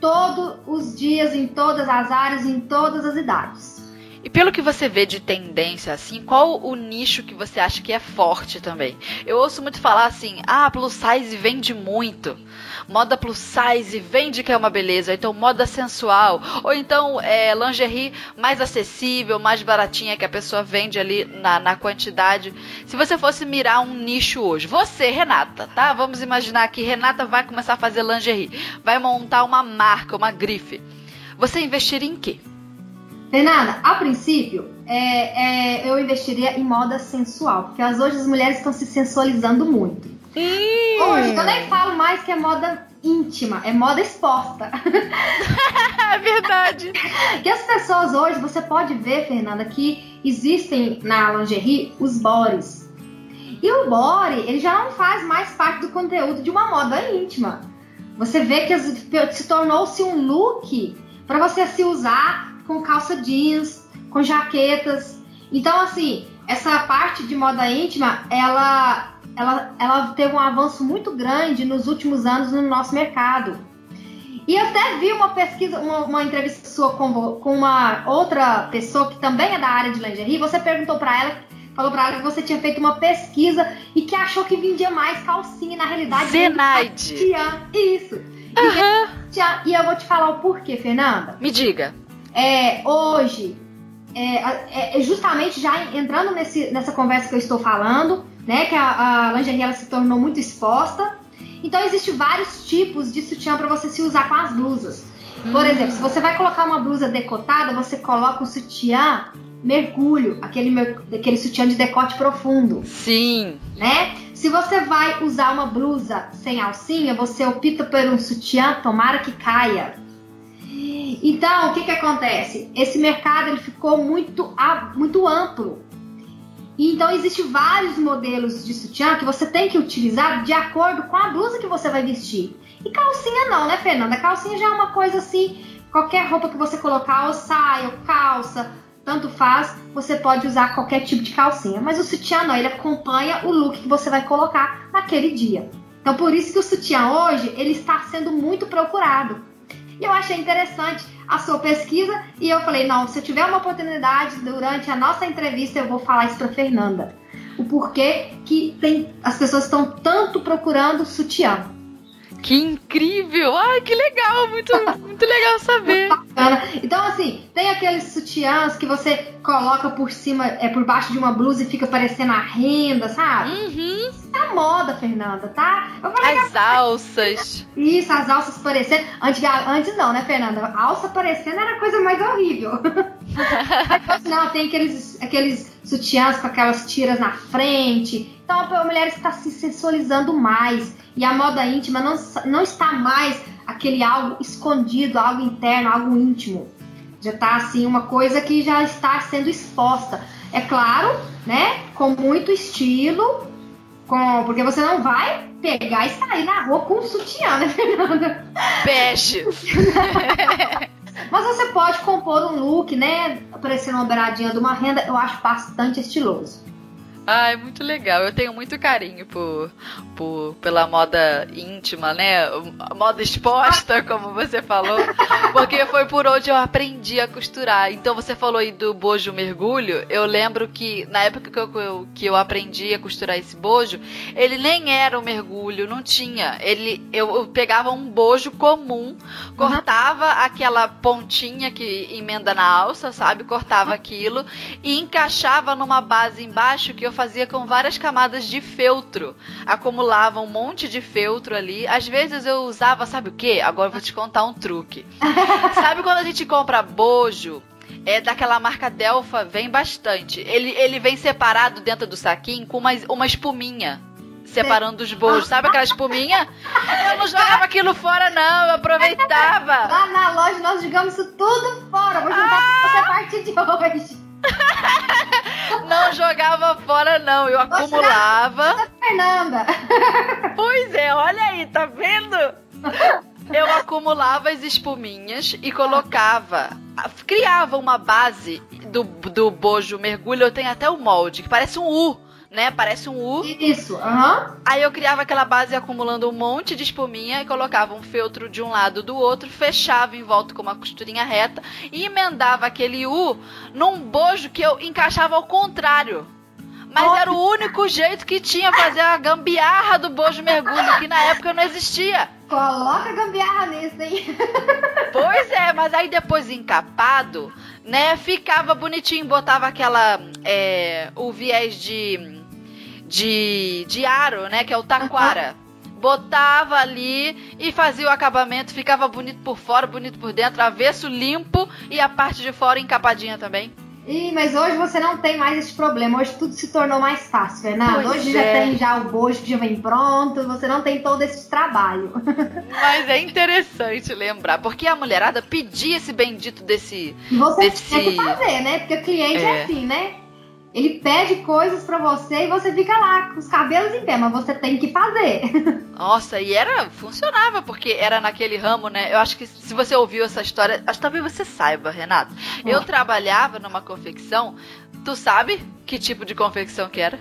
todos os dias, em todas as áreas, em todas as idades. E pelo que você vê de tendência, assim, qual o nicho que você acha que é forte também? Eu ouço muito falar assim, ah, plus size vende muito. Moda plus size vende que é uma beleza. Então, moda sensual. Ou então, é, lingerie mais acessível, mais baratinha, que a pessoa vende ali na, na quantidade. Se você fosse mirar um nicho hoje, você, Renata, tá? Vamos imaginar que Renata vai começar a fazer lingerie. Vai montar uma marca, uma grife. Você investiria em quê? Fernanda, a princípio, é, é, eu investiria em moda sensual, porque as, hoje as mulheres estão se sensualizando muito. Hum. Hoje eu nem falo mais que é moda íntima, é moda exposta. é verdade. que as pessoas hoje, você pode ver, Fernanda, que existem na lingerie os bores. E o body, ele já não faz mais parte do conteúdo de uma moda íntima. Você vê que se tornou-se um look para você se usar com calça jeans, com jaquetas. Então, assim, essa parte de moda íntima, ela, ela, ela teve um avanço muito grande nos últimos anos no nosso mercado. E eu até vi uma pesquisa, uma, uma entrevista sua com, com, uma outra pessoa que também é da área de lingerie. Você perguntou para ela, falou para ela que você tinha feito uma pesquisa e que achou que vendia mais calcinha. Na realidade, Zenaide. Isso. Uhum. E eu vou te falar o porquê, Fernanda. Me diga é, hoje, é, é, é, justamente já entrando nesse, nessa conversa que eu estou falando, né, que a, a lingerie ela se tornou muito exposta. Então, existem vários tipos de sutiã para você se usar com as blusas. Por hum. exemplo, se você vai colocar uma blusa decotada, você coloca um sutiã mergulho, aquele, aquele sutiã de decote profundo. Sim. Né? Se você vai usar uma blusa sem alcinha, você opta por um sutiã, tomara que caia. Então, o que, que acontece? Esse mercado ele ficou muito, muito amplo. Então, existem vários modelos de sutiã que você tem que utilizar de acordo com a blusa que você vai vestir. E calcinha não, né, Fernanda? Calcinha já é uma coisa assim, qualquer roupa que você colocar, ou saia, ou calça, tanto faz, você pode usar qualquer tipo de calcinha. Mas o sutiã não, ele acompanha o look que você vai colocar naquele dia. Então, por isso que o sutiã hoje, ele está sendo muito procurado. E eu achei interessante a sua pesquisa e eu falei, não, se eu tiver uma oportunidade durante a nossa entrevista, eu vou falar isso para Fernanda. O porquê que tem, as pessoas estão tanto procurando sutiã. Que incrível! Ai, que legal! Muito, muito legal saber. Então, assim, tem aqueles sutiãs que você coloca por cima, é por baixo de uma blusa e fica parecendo a renda, sabe? Uhum. Tá moda, Fernanda, tá? as alças. Isso, as alças parecendo. Antes, antes não, né, Fernanda? A alça parecendo era a coisa mais horrível. não, tem aqueles, aqueles sutiãs com aquelas tiras na frente. Então a mulher está se sensualizando mais. E a moda íntima não, não está mais aquele algo escondido, algo interno, algo íntimo. Já está assim, uma coisa que já está sendo exposta. É claro, né? Com muito estilo, com, porque você não vai pegar e sair na rua com um sutiã, né, Fernanda? Peixe! Mas você pode compor um look, né? Parecendo uma beiradinha de uma renda, eu acho bastante estiloso. Ai, muito legal. Eu tenho muito carinho por, por pela moda íntima, né? Moda exposta, como você falou. Porque foi por onde eu aprendi a costurar. Então você falou aí do bojo mergulho. Eu lembro que na época que eu, que eu aprendi a costurar esse bojo, ele nem era um mergulho, não tinha. Ele, eu, eu pegava um bojo comum, cortava uhum. aquela pontinha que emenda na alça, sabe? Cortava aquilo e encaixava numa base embaixo que eu eu fazia com várias camadas de feltro. Acumulava um monte de feltro ali. Às vezes eu usava, sabe o que? Agora eu vou te contar um truque. sabe quando a gente compra bojo? É daquela marca Delfa, vem bastante. Ele, ele vem separado dentro do saquinho com uma, uma espuminha separando os bojos. Sabe aquela espuminha? Eu não jogava aquilo fora, não. Eu aproveitava. Lá na loja nós jogamos isso tudo fora. Vou juntar ah! você a partir de hoje. não jogava fora, não. Eu acumulava. Fernanda. Pois é, olha aí, tá vendo? Eu acumulava as espuminhas e colocava. Criava uma base do, do bojo mergulho. Eu tenho até o molde, que parece um U né? Parece um U. Isso, aham. Uhum. Aí eu criava aquela base acumulando um monte de espuminha e colocava um feltro de um lado do outro, fechava em volta com uma costurinha reta e emendava aquele U num bojo que eu encaixava ao contrário. Mas era o único jeito que tinha fazer a gambiarra do bojo mergulho, que na época não existia. Coloca gambiarra nisso, hein? Pois é, mas aí depois encapado, né, ficava bonitinho, botava aquela, é, o viés de de, de aro, né? Que é o taquara. Botava ali e fazia o acabamento, ficava bonito por fora, bonito por dentro, avesso limpo e a parte de fora encapadinha também. Ih, mas hoje você não tem mais esse problema. Hoje tudo se tornou mais fácil, Fernando. Pois hoje é. já tem já o bojo que já vem pronto, você não tem todo esse trabalho. Mas é interessante lembrar, porque a mulherada pedia esse bendito desse. Você desse... tem que fazer, né? Porque o cliente é, é assim, né? Ele pede coisas para você e você fica lá com os cabelos em pé, mas você tem que fazer. Nossa, e era funcionava porque era naquele ramo, né? Eu acho que se você ouviu essa história, acho que talvez você saiba, Renato. Eu trabalhava numa confecção. Tu sabe que tipo de confecção que era?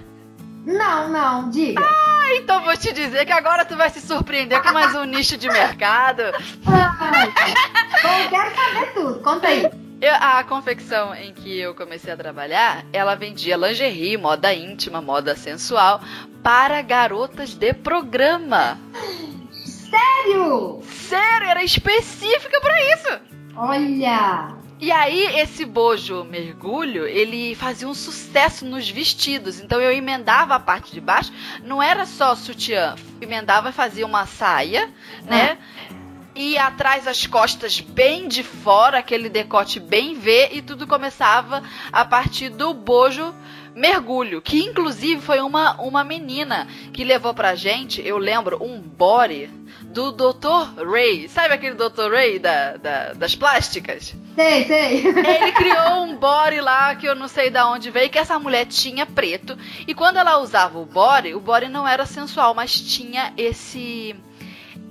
Não, não, diga. Ah, então vou te dizer que agora tu vai se surpreender com mais um nicho de mercado. Bom, quero saber tudo. Conta aí. Eu, a confecção em que eu comecei a trabalhar, ela vendia lingerie, moda íntima, moda sensual para garotas de programa. Sério? Sério, era específica para isso. Olha! E aí, esse bojo mergulho, ele fazia um sucesso nos vestidos. Então eu emendava a parte de baixo, não era só sutiã, emendava e fazia uma saia, né? Ah e atrás as costas bem de fora, aquele decote bem V, e tudo começava a partir do bojo mergulho, que inclusive foi uma, uma menina que levou pra gente, eu lembro, um body do Dr. Ray. Sabe aquele Dr. Ray da, da, das plásticas? Sei, sei. Ele criou um body lá que eu não sei de onde veio, que essa mulher tinha preto. E quando ela usava o body, o body não era sensual, mas tinha esse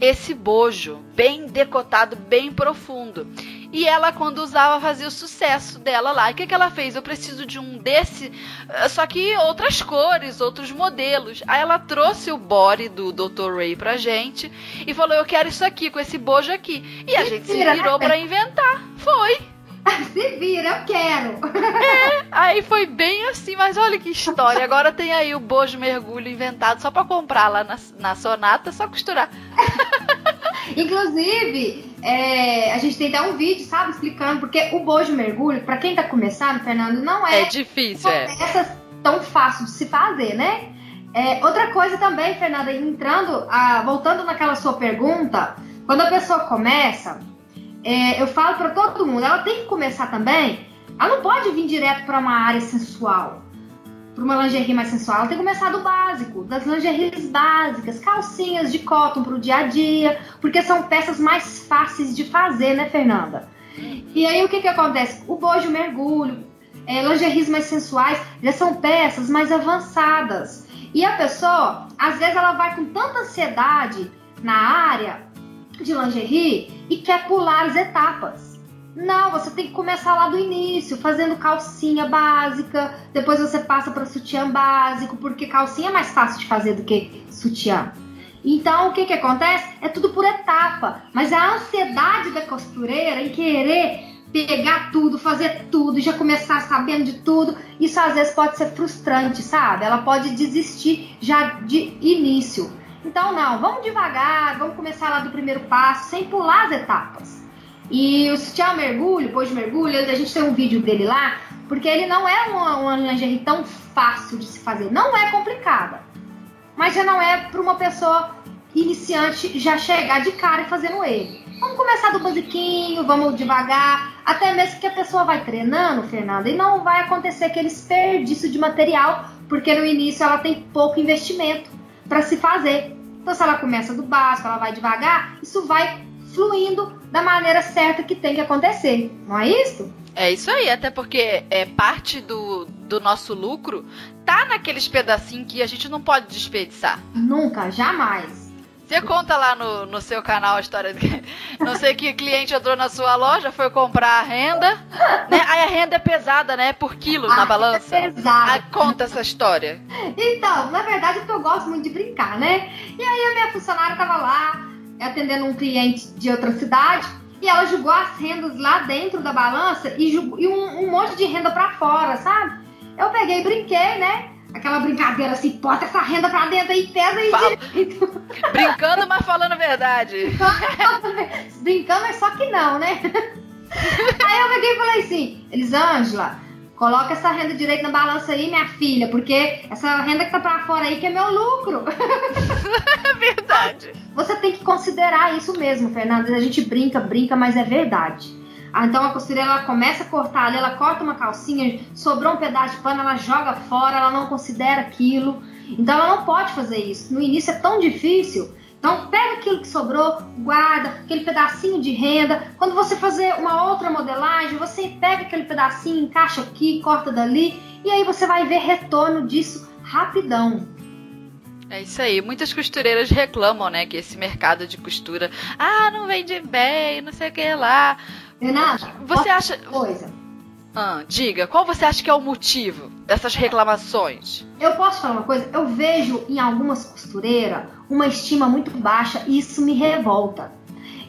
esse bojo bem decotado, bem profundo. E ela, quando usava, fazia o sucesso dela lá. E o que, que ela fez? Eu preciso de um desse, eh, só que outras cores, outros modelos. Aí ela trouxe o body do Dr. Ray pra gente e falou: Eu quero isso aqui, com esse bojo aqui. E a gente se virou para inventar. Foi. Se vira, eu quero. É, aí foi bem assim, mas olha que história. Agora tem aí o bojo mergulho inventado só para comprar lá na, na Sonata, só costurar. Inclusive, é, a gente tem até um vídeo, sabe, explicando, porque o bojo mergulho, para quem tá começando, Fernando, não é, é difícil, é. Essas tão fácil de se fazer, né? É, outra coisa também, Fernanda, entrando, a, voltando naquela sua pergunta, quando a pessoa começa, é, eu falo para todo mundo, ela tem que começar também. Ela não pode vir direto para uma área sensual, para uma lingerie mais sensual. Ela tem que começar do básico, das lingeries básicas, calcinhas de cotton para o dia a dia, porque são peças mais fáceis de fazer, né, Fernanda? E aí o que que acontece? O bojo mergulho, é, lingeries mais sensuais, já são peças mais avançadas. E a pessoa, às vezes, ela vai com tanta ansiedade na área de lingerie e quer pular as etapas. Não, você tem que começar lá do início, fazendo calcinha básica, depois você passa para sutiã básico, porque calcinha é mais fácil de fazer do que sutiã. Então, o que que acontece? É tudo por etapa, mas a ansiedade da costureira em querer pegar tudo, fazer tudo, já começar sabendo de tudo, isso às vezes pode ser frustrante, sabe? Ela pode desistir já de início. Então, não, vamos devagar, vamos começar lá do primeiro passo, sem pular as etapas. E o sutiã mergulho, de mergulho, a gente tem um vídeo dele lá, porque ele não é uma, lingerie tão fácil de se fazer. Não é complicada, mas já não é para uma pessoa iniciante já chegar de cara e fazendo ele. Vamos começar do basiquinho, vamos devagar, até mesmo que a pessoa vai treinando, Fernanda, e não vai acontecer aquele desperdício de material, porque no início ela tem pouco investimento para se fazer. Então, se ela começa do básico, ela vai devagar, isso vai fluindo da maneira certa que tem que acontecer, não é isso? É isso aí, até porque é parte do, do nosso lucro tá naqueles pedacinhos que a gente não pode desperdiçar. Nunca, jamais. Você conta lá no, no seu canal a história de não sei que cliente entrou na sua loja, foi comprar a renda, né? Aí a renda é pesada, né? Por quilo na balança. É pesada. Aí conta essa história. Então, na verdade, é que eu gosto muito de brincar, né? E aí a minha funcionária tava lá atendendo um cliente de outra cidade e ela jogou as rendas lá dentro da balança e, e um, um monte de renda para fora, sabe? Eu peguei e brinquei, né? Aquela brincadeira assim, bota essa renda pra dentro aí, pesa aí. Fala. Brincando, mas falando a verdade. Brincando, mas só que não, né? Aí eu peguei e falei assim, Elisângela, coloca essa renda direito na balança aí, minha filha, porque essa renda que tá pra fora aí que é meu lucro. É verdade. Você tem que considerar isso mesmo, Fernanda. A gente brinca, brinca, mas é verdade. Ah, então a costureira ela começa a cortar ali, ela corta uma calcinha, sobrou um pedaço de pano, ela joga fora, ela não considera aquilo. Então ela não pode fazer isso. No início é tão difícil. Então pega aquilo que sobrou, guarda aquele pedacinho de renda. Quando você fazer uma outra modelagem, você pega aquele pedacinho, encaixa aqui, corta dali, e aí você vai ver retorno disso rapidão. É isso aí. Muitas costureiras reclamam, né, que esse mercado de costura, ah, não vende bem, não sei o que lá. Renata, você acha. Coisa. Ah, diga, qual você acha que é o motivo dessas reclamações? Eu posso falar uma coisa? Eu vejo em algumas costureiras uma estima muito baixa e isso me revolta.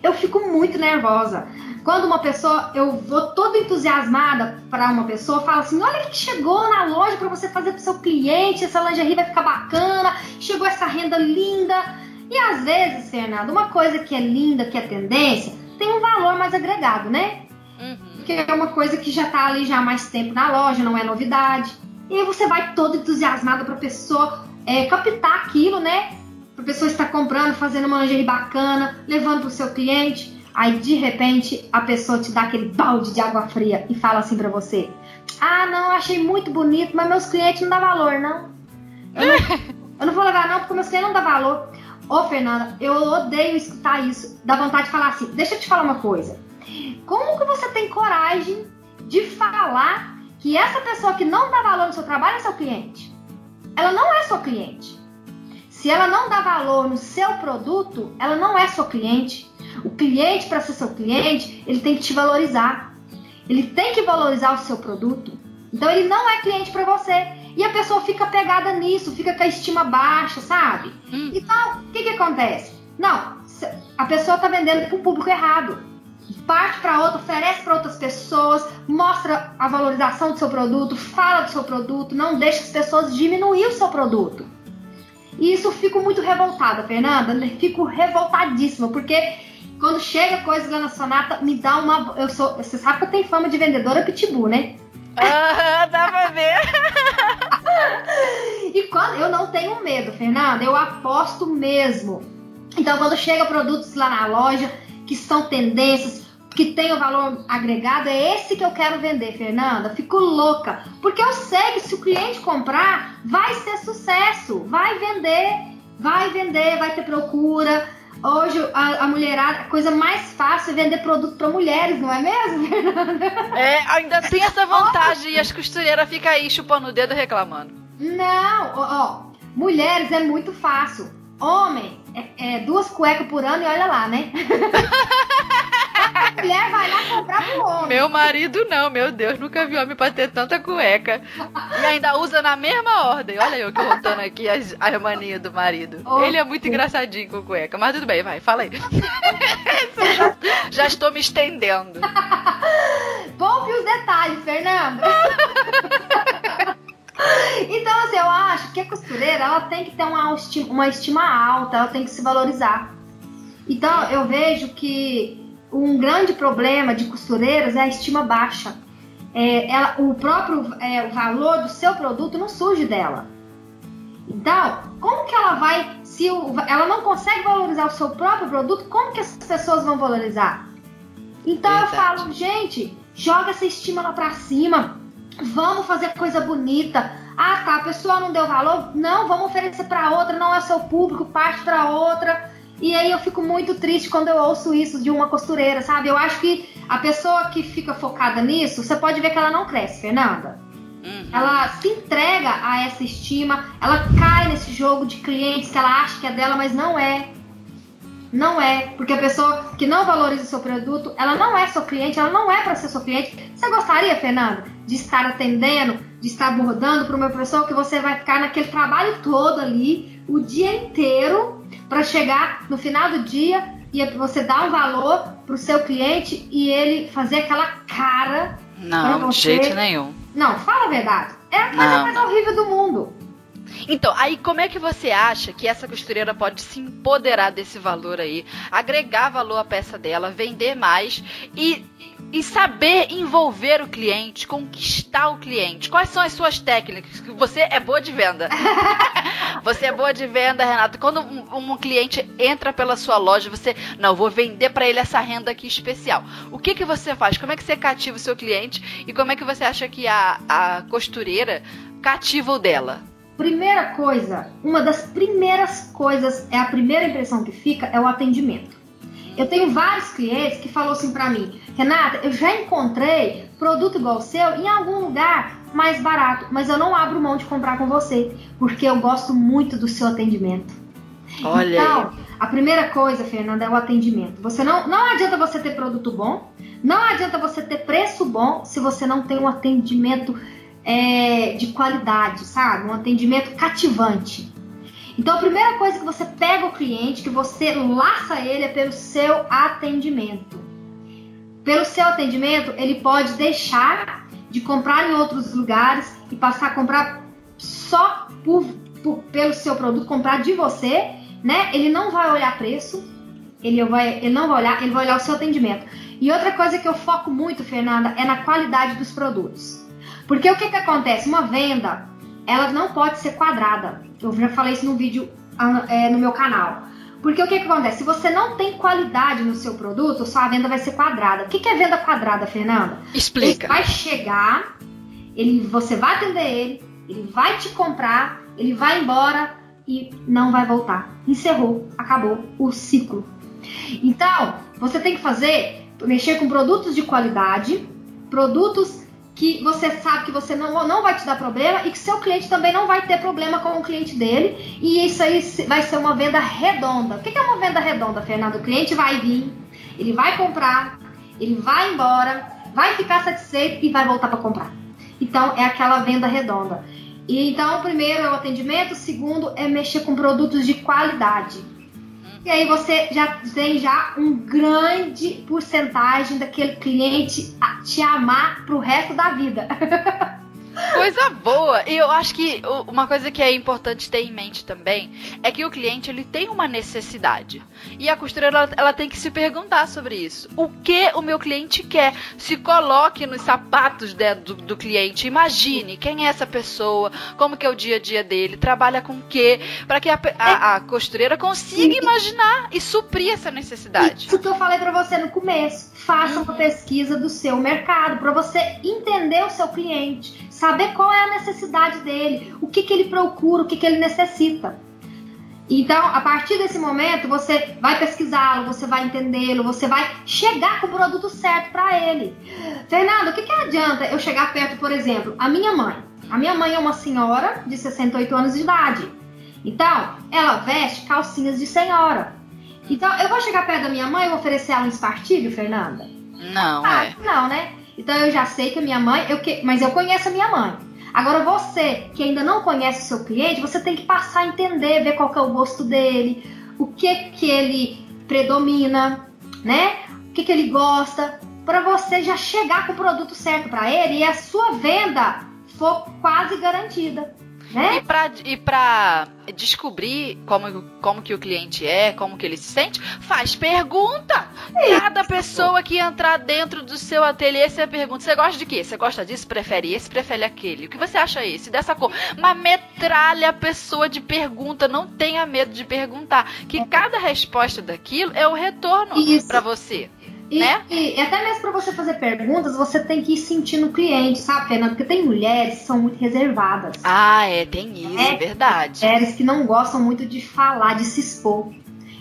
Eu fico muito nervosa. Quando uma pessoa, eu vou toda entusiasmada para uma pessoa, fala assim: olha que chegou na loja para você fazer pro seu cliente, essa lingerie vai ficar bacana, chegou essa renda linda. E às vezes, Fernando, uma coisa que é linda, que é tendência, tem um valor mais agregado, né? Uhum. Porque é uma coisa que já tá ali já há mais tempo na loja, não é novidade. E aí você vai todo entusiasmado pra pessoa é, captar aquilo, né? Pra pessoa estar comprando, fazendo uma lingerie bacana, levando pro seu cliente. Aí de repente a pessoa te dá aquele balde de água fria e fala assim para você: Ah, não, achei muito bonito, mas meus clientes não dão valor, não. Eu não, eu não vou levar, não, porque meus clientes não dão valor. Ô, Fernanda, eu odeio escutar isso. Dá vontade de falar assim: deixa eu te falar uma coisa. Como que você tem coragem de falar que essa pessoa que não dá valor no seu trabalho é seu cliente? Ela não é seu cliente. Se ela não dá valor no seu produto, ela não é seu cliente. O cliente, para ser seu cliente, ele tem que te valorizar. Ele tem que valorizar o seu produto. Então, ele não é cliente para você. E a pessoa fica pegada nisso, fica com a estima baixa, sabe? Hum. Então, o que, que acontece? Não, a pessoa está vendendo para o público errado. Parte para outra, oferece para outras pessoas, mostra a valorização do seu produto, fala do seu produto, não deixa as pessoas diminuir o seu produto. E isso eu fico muito revoltada, Fernanda. Fico revoltadíssima, porque quando chega coisa lá na Sonata, me dá uma. Eu sou. Você sabe que eu tenho fama de vendedora pitbull, né? Ah, dá pra ver. e quando eu não tenho medo, Fernanda, eu aposto mesmo. Então, quando chega produtos lá na loja que são tendências, que tem o valor agregado, é esse que eu quero vender, Fernanda. Fico louca, porque eu sei que se o cliente comprar, vai ser sucesso, vai vender, vai vender, vai ter procura. Hoje a, a mulherada, a coisa mais fácil é vender produto para mulheres, não é mesmo, Fernanda? É, ainda tem essa vantagem e as costureiras ficam aí chupando o dedo reclamando. Não, ó, ó, mulheres é muito fácil. Homem é, é duas cuecas por ano e olha lá, né? a mulher vai lá comprar pro homem. Meu marido não, meu Deus, nunca vi homem pra ter tanta cueca. E ainda usa na mesma ordem. Olha eu que contando aqui as, as manias do marido. Oh, Ele é muito engraçadinho com cueca, mas tudo bem, vai, fala aí. já, já estou me estendendo. Poupe os detalhes, Fernando. Então, assim, eu acho que a costureira ela tem que ter uma estima, uma estima alta, ela tem que se valorizar. Então, eu vejo que um grande problema de costureiras é a estima baixa. É, ela, o próprio é, o valor do seu produto não surge dela. Então, como que ela vai, se o, ela não consegue valorizar o seu próprio produto, como que as pessoas vão valorizar? Então Verdade. eu falo, gente, joga essa estima lá pra cima, vamos fazer coisa bonita. Ah, tá, a pessoa não deu valor, não, vamos oferecer para outra, não é seu público, parte para outra. E aí eu fico muito triste quando eu ouço isso de uma costureira, sabe? Eu acho que a pessoa que fica focada nisso, você pode ver que ela não cresce, Fernanda. Uhum. Ela se entrega a essa estima, ela cai nesse jogo de clientes que ela acha que é dela, mas não é. Não é, porque a pessoa que não valoriza o seu produto, ela não é seu cliente, ela não é para ser seu cliente. Você gostaria, Fernanda, de estar atendendo, de estar abordando para uma pessoa que você vai ficar naquele trabalho todo ali, o dia inteiro, para chegar no final do dia e você dar um valor para o seu cliente e ele fazer aquela cara. Não, de jeito nenhum. Não, fala a verdade. É a coisa não, mais horrível do mundo. Então, aí como é que você acha que essa costureira pode se empoderar desse valor aí, agregar valor à peça dela, vender mais e, e saber envolver o cliente, conquistar o cliente? Quais são as suas técnicas? Você é boa de venda. você é boa de venda, Renato. Quando um, um, cliente entra pela sua loja, você, não, vou vender para ele essa renda aqui especial. O que que você faz? Como é que você cativa o seu cliente e como é que você acha que a, a costureira cativa o dela? Primeira coisa, uma das primeiras coisas, é a primeira impressão que fica, é o atendimento. Eu tenho vários clientes que falam assim para mim, Renata, eu já encontrei produto igual o seu em algum lugar mais barato, mas eu não abro mão de comprar com você, porque eu gosto muito do seu atendimento. Olha. Então, a primeira coisa, Fernanda, é o atendimento. Você não, não adianta você ter produto bom, não adianta você ter preço bom se você não tem um atendimento é, de qualidade, sabe? Um atendimento cativante. Então, a primeira coisa que você pega o cliente, que você laça ele, é pelo seu atendimento. Pelo seu atendimento, ele pode deixar de comprar em outros lugares e passar a comprar só por, por, pelo seu produto, comprar de você, né? Ele não vai olhar preço, ele, vai, ele não vai olhar, ele vai olhar o seu atendimento. E outra coisa que eu foco muito, Fernanda, é na qualidade dos produtos. Porque o que, que acontece? Uma venda, ela não pode ser quadrada. Eu já falei isso no vídeo ah, é, no meu canal. Porque o que, que acontece? Se você não tem qualidade no seu produto, sua venda vai ser quadrada. O que, que é venda quadrada, Fernanda? Explica. Ele vai chegar, ele, você vai atender ele, ele vai te comprar, ele vai embora e não vai voltar. Encerrou, acabou o ciclo. Então, você tem que fazer, mexer com produtos de qualidade, produtos que você sabe que você não, não vai te dar problema e que seu cliente também não vai ter problema com o cliente dele. E isso aí vai ser uma venda redonda. O que é uma venda redonda, Fernando? O cliente vai vir, ele vai comprar, ele vai embora, vai ficar satisfeito e vai voltar para comprar. Então é aquela venda redonda. E então, primeiro é o atendimento, segundo é mexer com produtos de qualidade. E aí você já tem já um grande porcentagem daquele cliente te amar pro resto da vida. Coisa boa! E eu acho que uma coisa que é importante ter em mente também é que o cliente ele tem uma necessidade. E a costureira ela, ela tem que se perguntar sobre isso. O que o meu cliente quer? Se coloque nos sapatos de, do, do, cliente. Imagine quem é essa pessoa, como que é o dia a dia dele, trabalha com o quê, para que a, a, a, costureira consiga imaginar e suprir essa necessidade. Isso que eu falei para você no começo. Faça uma uhum. pesquisa do seu mercado para você entender o seu cliente saber qual é a necessidade dele, o que, que ele procura, o que, que ele necessita. Então, a partir desse momento, você vai pesquisá-lo, você vai entendê-lo, você vai chegar com o produto certo para ele. Fernando, o que, que adianta eu chegar perto, por exemplo, a minha mãe? A minha mãe é uma senhora de 68 anos de idade. Então, ela veste calcinhas de senhora. Então, eu vou chegar perto da minha mãe e oferecer ela um espartilho, Fernanda? Não, ah, é. Não, né? Então eu já sei que a minha mãe, eu que, mas eu conheço a minha mãe. Agora você que ainda não conhece o seu cliente, você tem que passar a entender, ver qual é o gosto dele, o que que ele predomina, né? O que que ele gosta, para você já chegar com o produto certo para ele e a sua venda for quase garantida. Né? E para e pra descobrir como, como que o cliente é, como que ele se sente, faz pergunta. Cada pessoa que entrar dentro do seu ateliê, você pergunta: você gosta de quê? Você gosta disso? Prefere esse? Prefere aquele? O que você acha esse? Dessa cor? Mas metralha a pessoa de pergunta. Não tenha medo de perguntar. Que cada resposta daquilo é o retorno para você. E, né? e até mesmo para você fazer perguntas, você tem que ir sentindo o cliente, sabe, Fernanda? Porque tem mulheres que são muito reservadas. Ah, é, tem isso, é, é verdade. Mulheres que não gostam muito de falar, de se expor.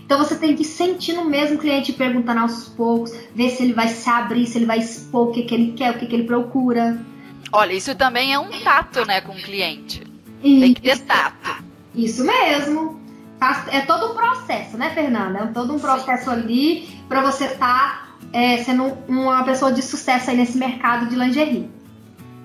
Então você tem que sentir no mesmo cliente perguntando aos poucos, ver se ele vai se abrir, se ele vai expor o que, que ele quer, o que, que ele procura. Olha, isso também é um tato, né, com o cliente. Isso. Tem que ter tato. Isso mesmo. é todo um processo, né, Fernanda? É todo um processo Sim. ali para você estar tá, é, sendo uma pessoa de sucesso aí nesse mercado de lingerie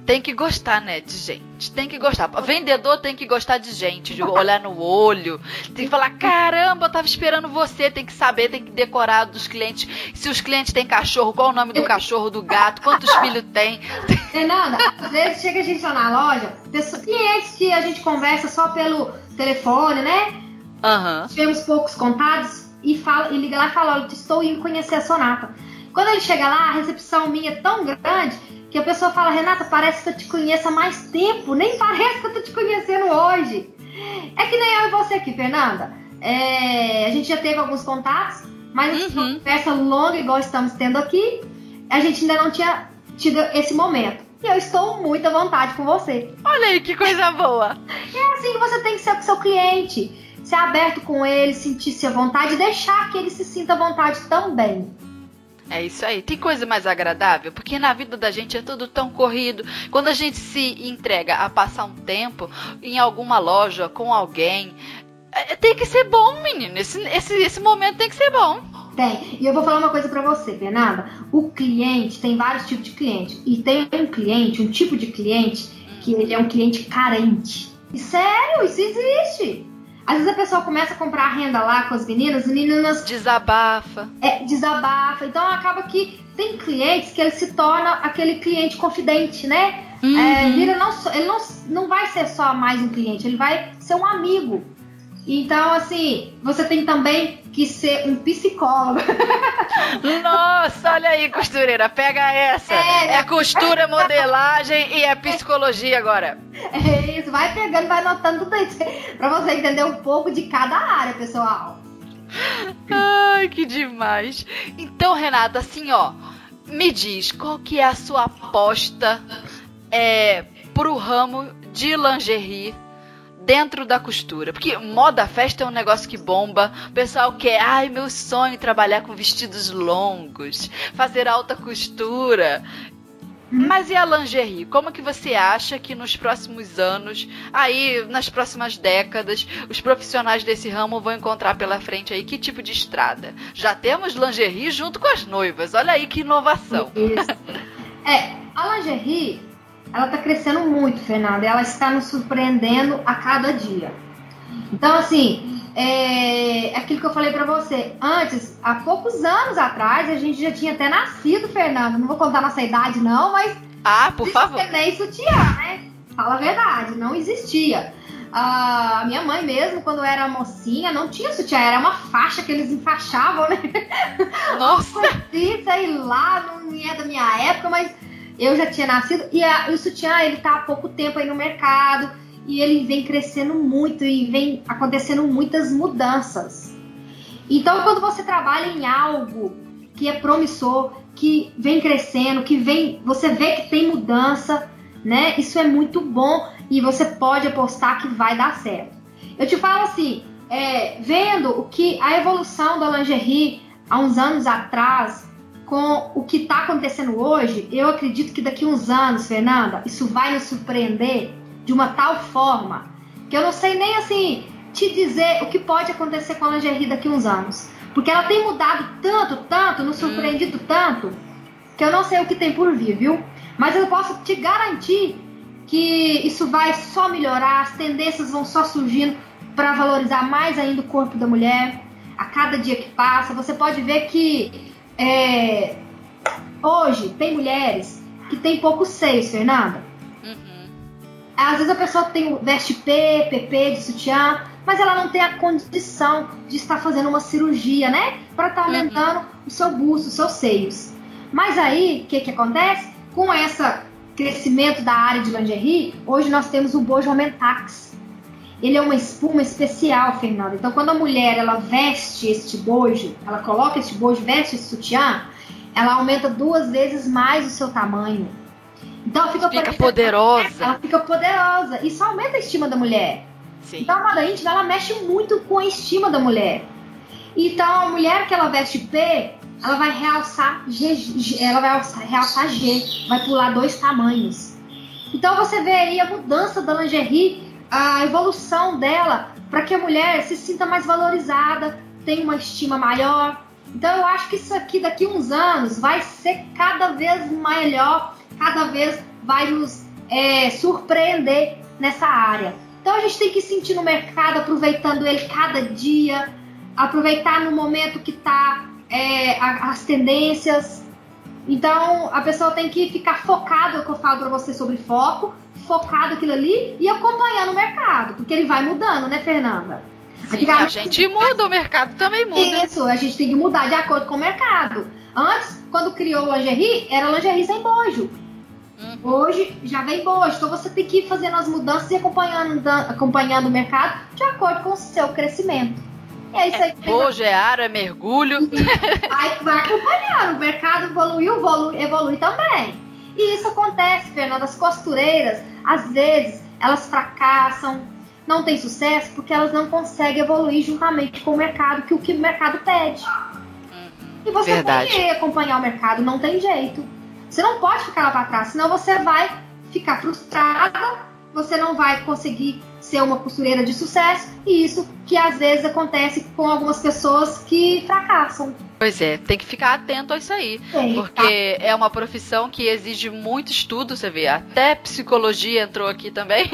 tem que gostar, né, de gente. Tem que gostar. Vendedor tem que gostar de gente, de olhar no olho. Tem que falar: caramba, eu tava esperando você. Tem que saber, tem que decorar dos clientes. Se os clientes têm cachorro, qual o nome do cachorro, do gato, quantos filhos tem. Fernanda, às vezes chega a gente lá na loja, clientes que a gente conversa só pelo telefone, né? Uhum. Tivemos poucos contatos e, fala, e liga lá e fala: olha, estou indo conhecer a Sonata. Quando ele chega lá, a recepção minha é tão grande que a pessoa fala, Renata, parece que eu te conheço há mais tempo, nem parece que eu tô te conhecendo hoje. É que nem eu e você aqui, Fernanda. É, a gente já teve alguns contatos, mas uhum. uma conversa longa, igual estamos tendo aqui, a gente ainda não tinha tido esse momento. E eu estou muito à vontade com você. Olha aí que coisa boa! É assim que você tem que ser com seu cliente. Ser aberto com ele, sentir-se à vontade e deixar que ele se sinta à vontade também. É isso aí. Tem coisa mais agradável? Porque na vida da gente é tudo tão corrido. Quando a gente se entrega a passar um tempo em alguma loja com alguém, é, tem que ser bom, menino. Esse, esse, esse momento tem que ser bom. Tem. E eu vou falar uma coisa para você, Fernanda. O cliente tem vários tipos de cliente. E tem um cliente, um tipo de cliente, que ele é um cliente carente. E sério, isso existe. Às vezes a pessoa começa a comprar renda lá com as meninas, as meninas. Desabafa. É, desabafa. Então acaba que tem clientes que ele se torna aquele cliente confidente, né? Uhum. É, ele não, ele não, não vai ser só mais um cliente, ele vai ser um amigo. Então, assim, você tem também que ser um psicólogo. Nossa, olha aí, costureira, pega essa. É, é costura, modelagem e é psicologia agora. É isso, vai pegando, vai anotando tudo isso. Pra você entender um pouco de cada área, pessoal. Ai, que demais. Então, Renata, assim, ó, me diz, qual que é a sua aposta é, pro ramo de lingerie dentro da costura. Porque moda festa é um negócio que bomba. O pessoal quer, ai, meu sonho trabalhar com vestidos longos, fazer alta costura. Mas e a lingerie? Como que você acha que nos próximos anos, aí nas próximas décadas, os profissionais desse ramo vão encontrar pela frente aí que tipo de estrada? Já temos lingerie junto com as noivas. Olha aí que inovação. Isso. É, a lingerie ela está crescendo muito, Fernanda. Ela está nos surpreendendo a cada dia. Então, assim, é, é aquilo que eu falei para você. Antes, há poucos anos atrás, a gente já tinha até nascido, Fernanda. Não vou contar nossa idade, não, mas. Ah, por favor. Nem sutiã, né? Fala a verdade, não existia. a minha mãe mesmo, quando era mocinha, não tinha sutiã, era uma faixa que eles enfaixavam, né? Nossa! Assim, sei lá, não é da minha época, mas eu já tinha nascido e a, o sutiã ele tá há pouco tempo aí no mercado e ele vem crescendo muito e vem acontecendo muitas mudanças. Então, quando você trabalha em algo que é promissor, que vem crescendo, que vem, você vê que tem mudança, né? Isso é muito bom e você pode apostar que vai dar certo. Eu te falo assim, é, vendo o que a evolução da lingerie há uns anos atrás com o que está acontecendo hoje, eu acredito que daqui uns anos, Fernanda, isso vai nos surpreender de uma tal forma que eu não sei nem assim te dizer o que pode acontecer com a lingerie daqui uns anos. Porque ela tem mudado tanto, tanto, nos surpreendido hum. tanto, que eu não sei o que tem por vir, viu? Mas eu posso te garantir que isso vai só melhorar, as tendências vão só surgindo para valorizar mais ainda o corpo da mulher. A cada dia que passa, você pode ver que é, hoje tem mulheres que tem poucos seios, Fernanda. Uhum. Às vezes a pessoa tem veste P, PP de sutiã, mas ela não tem a condição de estar fazendo uma cirurgia, né? Para estar tá aumentando uhum. o seu busto, os seus seios. Mas aí, o que, que acontece? Com esse crescimento da área de lingerie, hoje nós temos o Bojo Aumentax, ele é uma espuma especial, Fernanda. Então, quando a mulher ela veste este bojo, ela coloca este bojo, veste esse sutiã, ela aumenta duas vezes mais o seu tamanho. Então, fica, fica poderosa. Ela fica poderosa. Isso aumenta a estima da mulher. Sim. Então, a moda íntima, ela mexe muito com a estima da mulher. Então, a mulher que ela veste P, ela vai realçar G, ela vai realçar G, vai pular dois tamanhos. Então, você vê aí a mudança da lingerie a evolução dela para que a mulher se sinta mais valorizada, tenha uma estima maior. Então eu acho que isso aqui daqui uns anos vai ser cada vez melhor, cada vez vai nos é, surpreender nessa área. Então a gente tem que sentir no mercado, aproveitando ele cada dia, aproveitar no momento que está é, as tendências. Então a pessoa tem que ficar focada, é o que eu falo para você sobre foco, focado aquilo ali e acompanhando o mercado, porque ele vai mudando, né, Fernanda? Sim, a gente muda, o mercado também muda. Isso, a gente tem que mudar de acordo com o mercado. Antes, quando criou o lingerie, era lingerie sem bojo. Uhum. Hoje já vem bojo. Então você tem que ir fazendo as mudanças e acompanhando, acompanhando o mercado de acordo com o seu crescimento. É isso aí. É bojo, é ar, é mergulho. Aí vai acompanhando. O mercado evoluiu, evolui, evolui também. E isso acontece, Fernanda. As costureiras, às vezes, elas fracassam, não têm sucesso porque elas não conseguem evoluir juntamente com o mercado, que o que o mercado pede. E você Verdade. tem que acompanhar o mercado, não tem jeito. Você não pode ficar lá para trás, senão você vai ficar frustrada, você não vai conseguir ser uma costureira de sucesso, e isso que às vezes acontece com algumas pessoas que fracassam. Pois é, tem que ficar atento a isso aí. Porque tá. é uma profissão que exige muito estudo, você vê. Até psicologia entrou aqui também.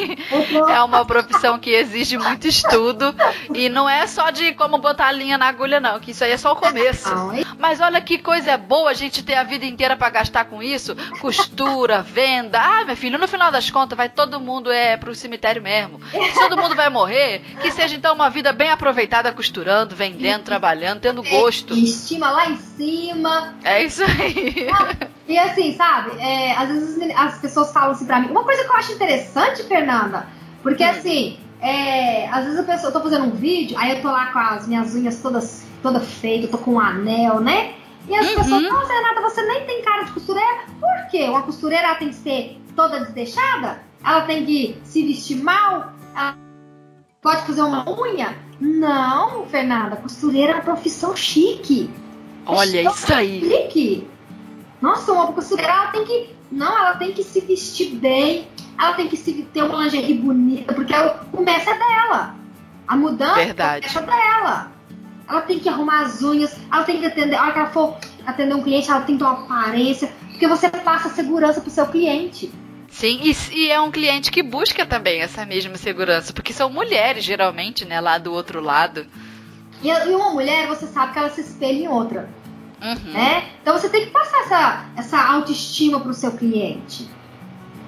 é uma profissão que exige muito estudo. E não é só de como botar a linha na agulha, não, que isso aí é só o começo. Mas olha que coisa boa a gente ter a vida inteira para gastar com isso. Costura, venda. Ah, meu filho, no final das contas, vai todo mundo é pro cemitério mesmo. Se todo mundo vai morrer, que seja então uma vida bem aproveitada costurando, vendendo, trabalhando, tendo gosto estima lá em cima. É isso aí. E assim, sabe, é, às vezes as pessoas falam assim pra mim. Uma coisa que eu acho interessante, Fernanda, porque hum. assim, é, às vezes a pessoa, eu tô fazendo um vídeo, aí eu tô lá com as minhas unhas todas, toda feitas, tô com um anel, né? E as uhum. pessoas, nossa, Renata, você nem tem cara de costureira. Por quê? Uma costureira ela tem que ser toda desdeixada? Ela tem que se vestir mal? Ela pode fazer uma unha? Não, Fernanda, costureira é uma profissão chique. Olha isso aí. Chique. Nossa, uma ela tem que. Não, ela tem que se vestir bem, ela tem que se, ter uma lingerie bonita, porque ela, começa dela. A mudança Verdade. começa dela. Ela tem que arrumar as unhas, ela tem que atender. A hora que ela for atender um cliente, ela tem que ter uma aparência, porque você passa segurança pro seu cliente. Sim, e, e, é um cliente que busca também essa mesma segurança, porque são mulheres, geralmente, né, lá do outro lado. E, uma mulher, você sabe que ela se espelha em outra. Uhum. Né? Então você tem que passar essa, essa autoestima pro seu cliente.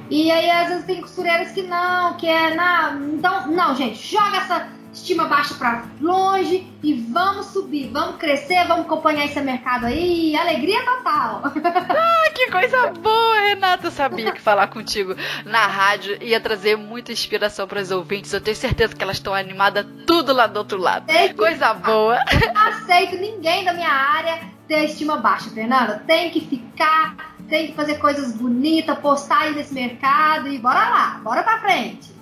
E aí, às vezes, tem costureiras que não, que é. Não, então, não, gente, joga essa estima baixa para longe e vamos subir, vamos crescer, vamos acompanhar esse mercado aí. Alegria total. Ah, que coisa boa, Renata. Eu sabia que falar contigo na rádio ia trazer muita inspiração para os ouvintes. Eu tenho certeza que elas estão animadas tudo lá do outro lado. Que... Coisa boa. Eu não aceito ninguém da minha área ter estima baixa, Fernanda. Tem que ficar, tem que fazer coisas bonitas, postar aí nesse mercado e bora lá, bora pra frente.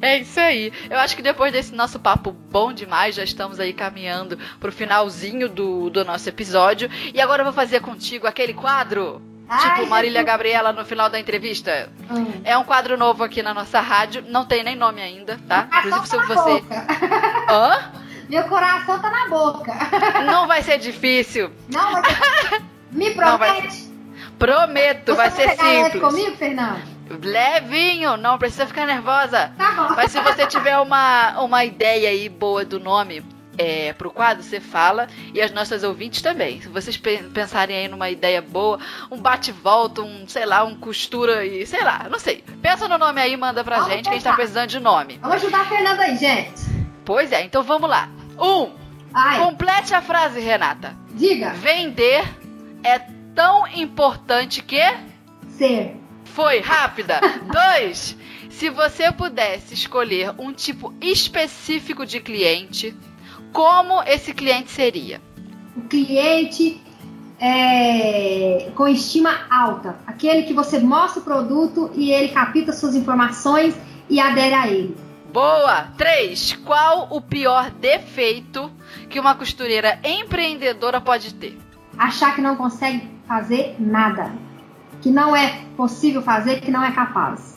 É isso aí. Eu acho que depois desse nosso papo bom demais, já estamos aí caminhando pro finalzinho do, do nosso episódio. E agora eu vou fazer contigo aquele quadro. Ai, tipo Marília Gabriela no final da entrevista. Hum. É um quadro novo aqui na nossa rádio. Não tem nem nome ainda, tá? Inclusive, se tá você. Hã? Meu coração tá na boca. Não vai ser difícil. Não vai ser. Me promete. Vai... Prometo, você vai ser simples. comigo, Fernando? Levinho, não precisa ficar nervosa. Tá bom. Mas se você tiver uma, uma ideia aí boa do nome é, pro quadro, você fala. E as nossas ouvintes também. Se vocês pensarem aí numa ideia boa, um bate-volta, um, sei lá, um costura e, sei lá, não sei. Pensa no nome aí, manda pra vamos gente pensar. que a gente tá precisando de nome. Vamos ajudar a Fernanda aí, gente. Pois é, então vamos lá. Um. Ai. Complete a frase, Renata. Diga. Vender é tão importante que. Ser. Foi, rápida. Dois. Se você pudesse escolher um tipo específico de cliente, como esse cliente seria? O cliente é, com estima alta, aquele que você mostra o produto e ele capta suas informações e adere a ele. Boa! 3. Qual o pior defeito que uma costureira empreendedora pode ter? Achar que não consegue fazer nada. Que não é possível fazer, que não é capaz.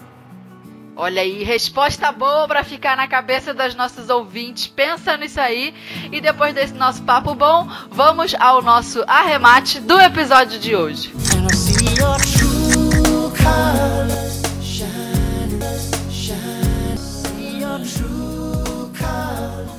Olha aí, resposta boa para ficar na cabeça das nossos ouvintes. Pensa nisso aí. E depois desse nosso papo bom, vamos ao nosso arremate do episódio de hoje.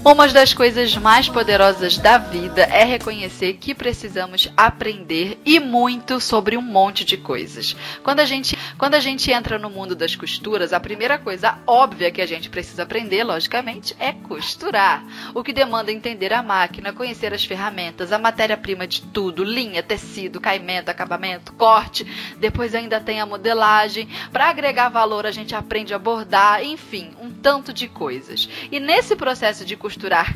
Uma das coisas mais poderosas da vida é reconhecer que precisamos aprender e muito sobre um monte de coisas. Quando a gente, quando a gente entra no mundo das costuras, a primeira coisa óbvia que a gente precisa aprender, logicamente, é costurar. O que demanda entender a máquina, conhecer as ferramentas, a matéria-prima de tudo, linha, tecido, caimento, acabamento, corte. Depois ainda tem a modelagem. Para agregar valor, a gente aprende a bordar, enfim, um tanto de coisas. E nesse processo de costurar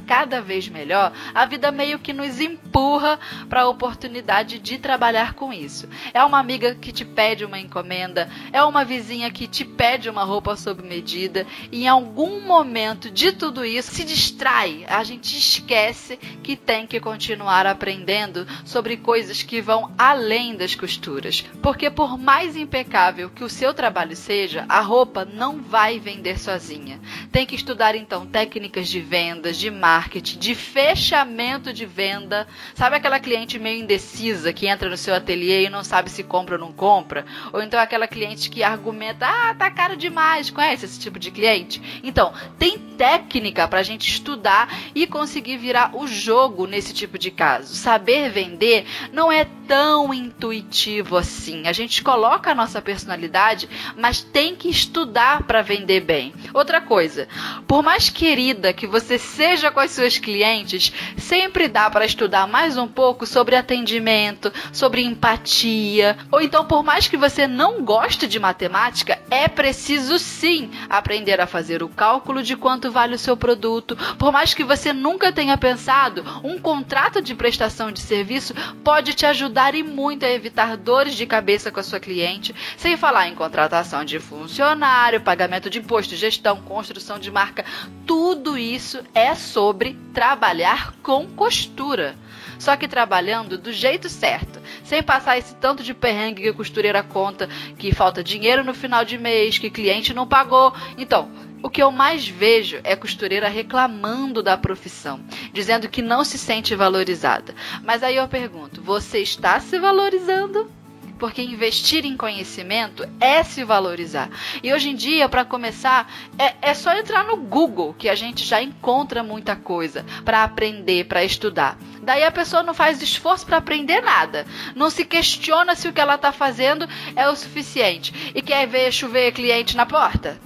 cada vez melhor, a vida meio que nos empurra para a oportunidade de trabalhar com isso. É uma amiga que te pede uma encomenda, é uma vizinha que te pede uma roupa sob medida, e em algum momento de tudo isso se distrai, a gente esquece que tem que continuar aprendendo sobre coisas que vão além das costuras. Porque por mais impecável que o seu trabalho seja, a roupa não vai vender sozinha. Tem que estudar então técnicas de vendas, de marketing, de fechamento de venda. Sabe aquela cliente meio indecisa que entra no seu ateliê e não sabe se compra ou não compra? Ou então aquela cliente que argumenta: "Ah, tá caro demais". Conhece esse tipo de cliente? Então, tem técnica para a gente estudar e conseguir virar o jogo nesse tipo de caso. Saber vender não é tão intuitivo assim. A gente coloca a nossa personalidade, mas tem que estudar para vender bem. Outra coisa, por mais querida que você seja com as suas clientes, sempre dá para estudar mais um pouco sobre atendimento, sobre empatia. Ou então, por mais que você não goste de matemática, é preciso sim aprender a fazer o cálculo de quanto vale o seu produto. Por mais que você nunca tenha pensado, um contrato de prestação de serviço pode te ajudar e muito a evitar dores de cabeça com a sua cliente, sem falar em contratação de funcionário, pagamento de imposto, gestão, construção de marca, tudo isso é sobre trabalhar com costura. Só que trabalhando do jeito certo, sem passar esse tanto de perrengue que a costureira conta, que falta dinheiro no final de mês, que cliente não pagou. Então, o que eu mais vejo é costureira reclamando da profissão, dizendo que não se sente valorizada. Mas aí eu pergunto: você está se valorizando? Porque investir em conhecimento é se valorizar. E hoje em dia, para começar, é, é só entrar no Google que a gente já encontra muita coisa para aprender, para estudar. Daí a pessoa não faz esforço para aprender nada, não se questiona se o que ela está fazendo é o suficiente e quer ver chover cliente na porta.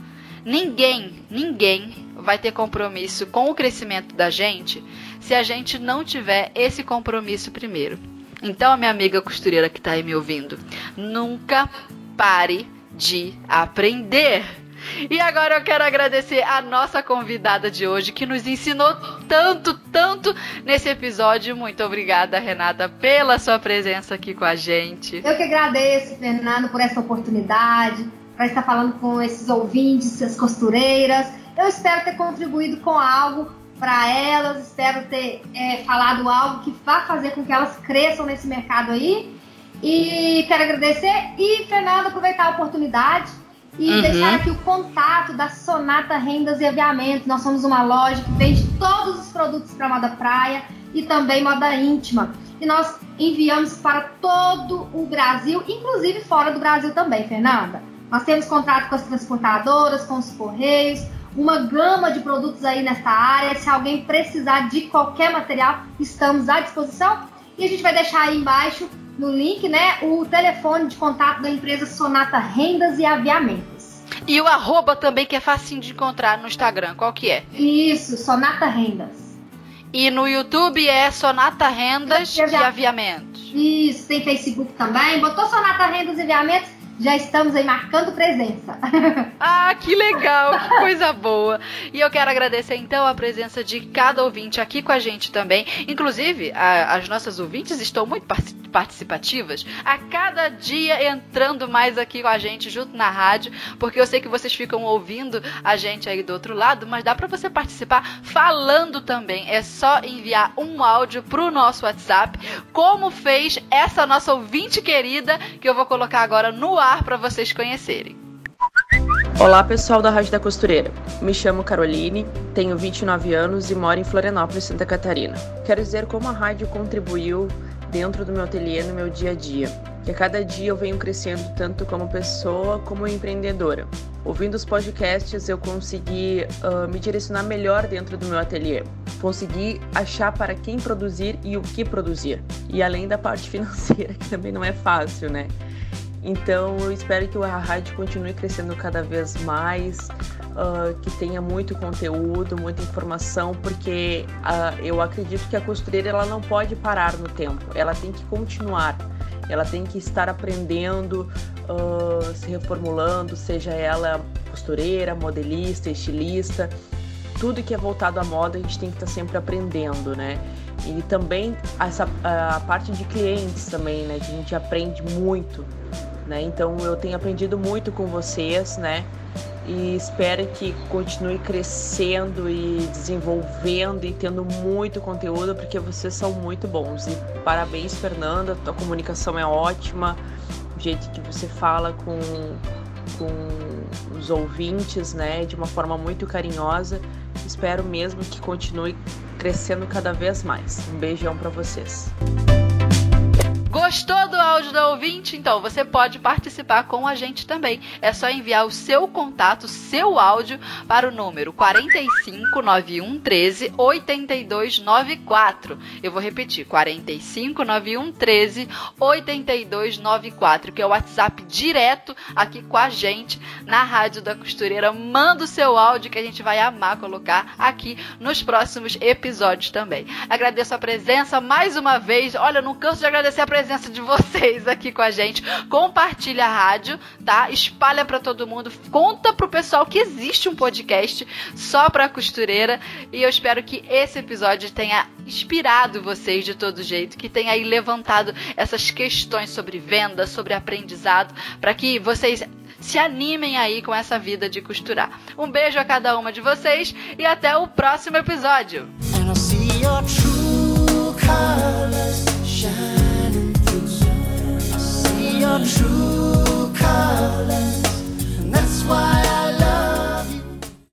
Ninguém, ninguém vai ter compromisso com o crescimento da gente se a gente não tiver esse compromisso primeiro. Então, minha amiga costureira que está aí me ouvindo, nunca pare de aprender. E agora eu quero agradecer a nossa convidada de hoje que nos ensinou tanto, tanto nesse episódio. Muito obrigada, Renata, pela sua presença aqui com a gente. Eu que agradeço, Fernando, por essa oportunidade, para estar falando com esses ouvintes, essas costureiras. Eu espero ter contribuído com algo para elas. Espero ter é, falado algo que vá fazer com que elas cresçam nesse mercado aí. E quero agradecer e, Fernando, aproveitar a oportunidade e uhum. deixar aqui o contato da Sonata Rendas e Aviamentos. Nós somos uma loja que vende todos os produtos para moda praia e também moda íntima. E nós enviamos para todo o Brasil, inclusive fora do Brasil também, Fernanda. Nós temos contrato com as transportadoras, com os correios, uma gama de produtos aí nessa área. Se alguém precisar de qualquer material, estamos à disposição. E a gente vai deixar aí embaixo no link, né, o telefone de contato da empresa Sonata Rendas e Aviamentos. E o arroba também que é facinho de encontrar no Instagram, qual que é? Isso, Sonata Rendas. E no YouTube é Sonata Rendas e, Aviamentos. Isso, tem Facebook também. Botou Sonata Rendas e Aviamentos, já estamos aí marcando presença. Ah, que legal, que coisa boa. E eu quero agradecer então a presença de cada ouvinte aqui com a gente também. Inclusive, a, as nossas ouvintes estão muito participativas, a cada dia entrando mais aqui com a gente junto na rádio, porque eu sei que vocês ficam ouvindo a gente aí do outro lado, mas dá para você participar falando também. É só enviar um áudio pro nosso WhatsApp, como fez essa nossa ouvinte querida que eu vou colocar agora no ar para vocês conhecerem. Olá pessoal da Rádio da Costureira, me chamo Caroline, tenho 29 anos e moro em Florianópolis, Santa Catarina. Quero dizer como a rádio contribuiu dentro do meu ateliê no meu dia a dia, que a cada dia eu venho crescendo tanto como pessoa como empreendedora. Ouvindo os podcasts, eu consegui uh, me direcionar melhor dentro do meu ateliê. Consegui achar para quem produzir e o que produzir. E além da parte financeira, que também não é fácil, né? Então eu espero que a rádio continue crescendo cada vez mais, uh, que tenha muito conteúdo, muita informação, porque uh, eu acredito que a costureira ela não pode parar no tempo, ela tem que continuar, ela tem que estar aprendendo, uh, se reformulando, seja ela costureira, modelista, estilista, tudo que é voltado à moda a gente tem que estar sempre aprendendo, né? E também essa a parte de clientes também, né? Que a gente aprende muito né? Então eu tenho aprendido muito com vocês, né? E espero que continue crescendo e desenvolvendo e tendo muito conteúdo, porque vocês são muito bons. E parabéns, Fernanda, tua comunicação é ótima, o jeito que você fala com, com os ouvintes, né? De uma forma muito carinhosa. Espero mesmo que continue crescendo cada vez mais. Um beijão para vocês. Gostou do áudio da ouvinte? Então você pode participar com a gente também. É só enviar o seu contato, seu áudio para o número 459113 8294. Eu vou repetir: 459113 8294, que é o WhatsApp direto aqui com a gente na Rádio da Costureira. Manda o seu áudio que a gente vai amar colocar aqui nos próximos episódios também. Agradeço a presença mais uma vez. Olha, não canso de agradecer a presença de vocês aqui com a gente. Compartilha a rádio, tá? Espalha para todo mundo. Conta pro pessoal que existe um podcast só pra costureira. E eu espero que esse episódio tenha inspirado vocês de todo jeito, que tenha aí levantado essas questões sobre venda, sobre aprendizado, para que vocês se animem aí com essa vida de costurar. Um beijo a cada uma de vocês e até o próximo episódio. Your true colors. And that's why.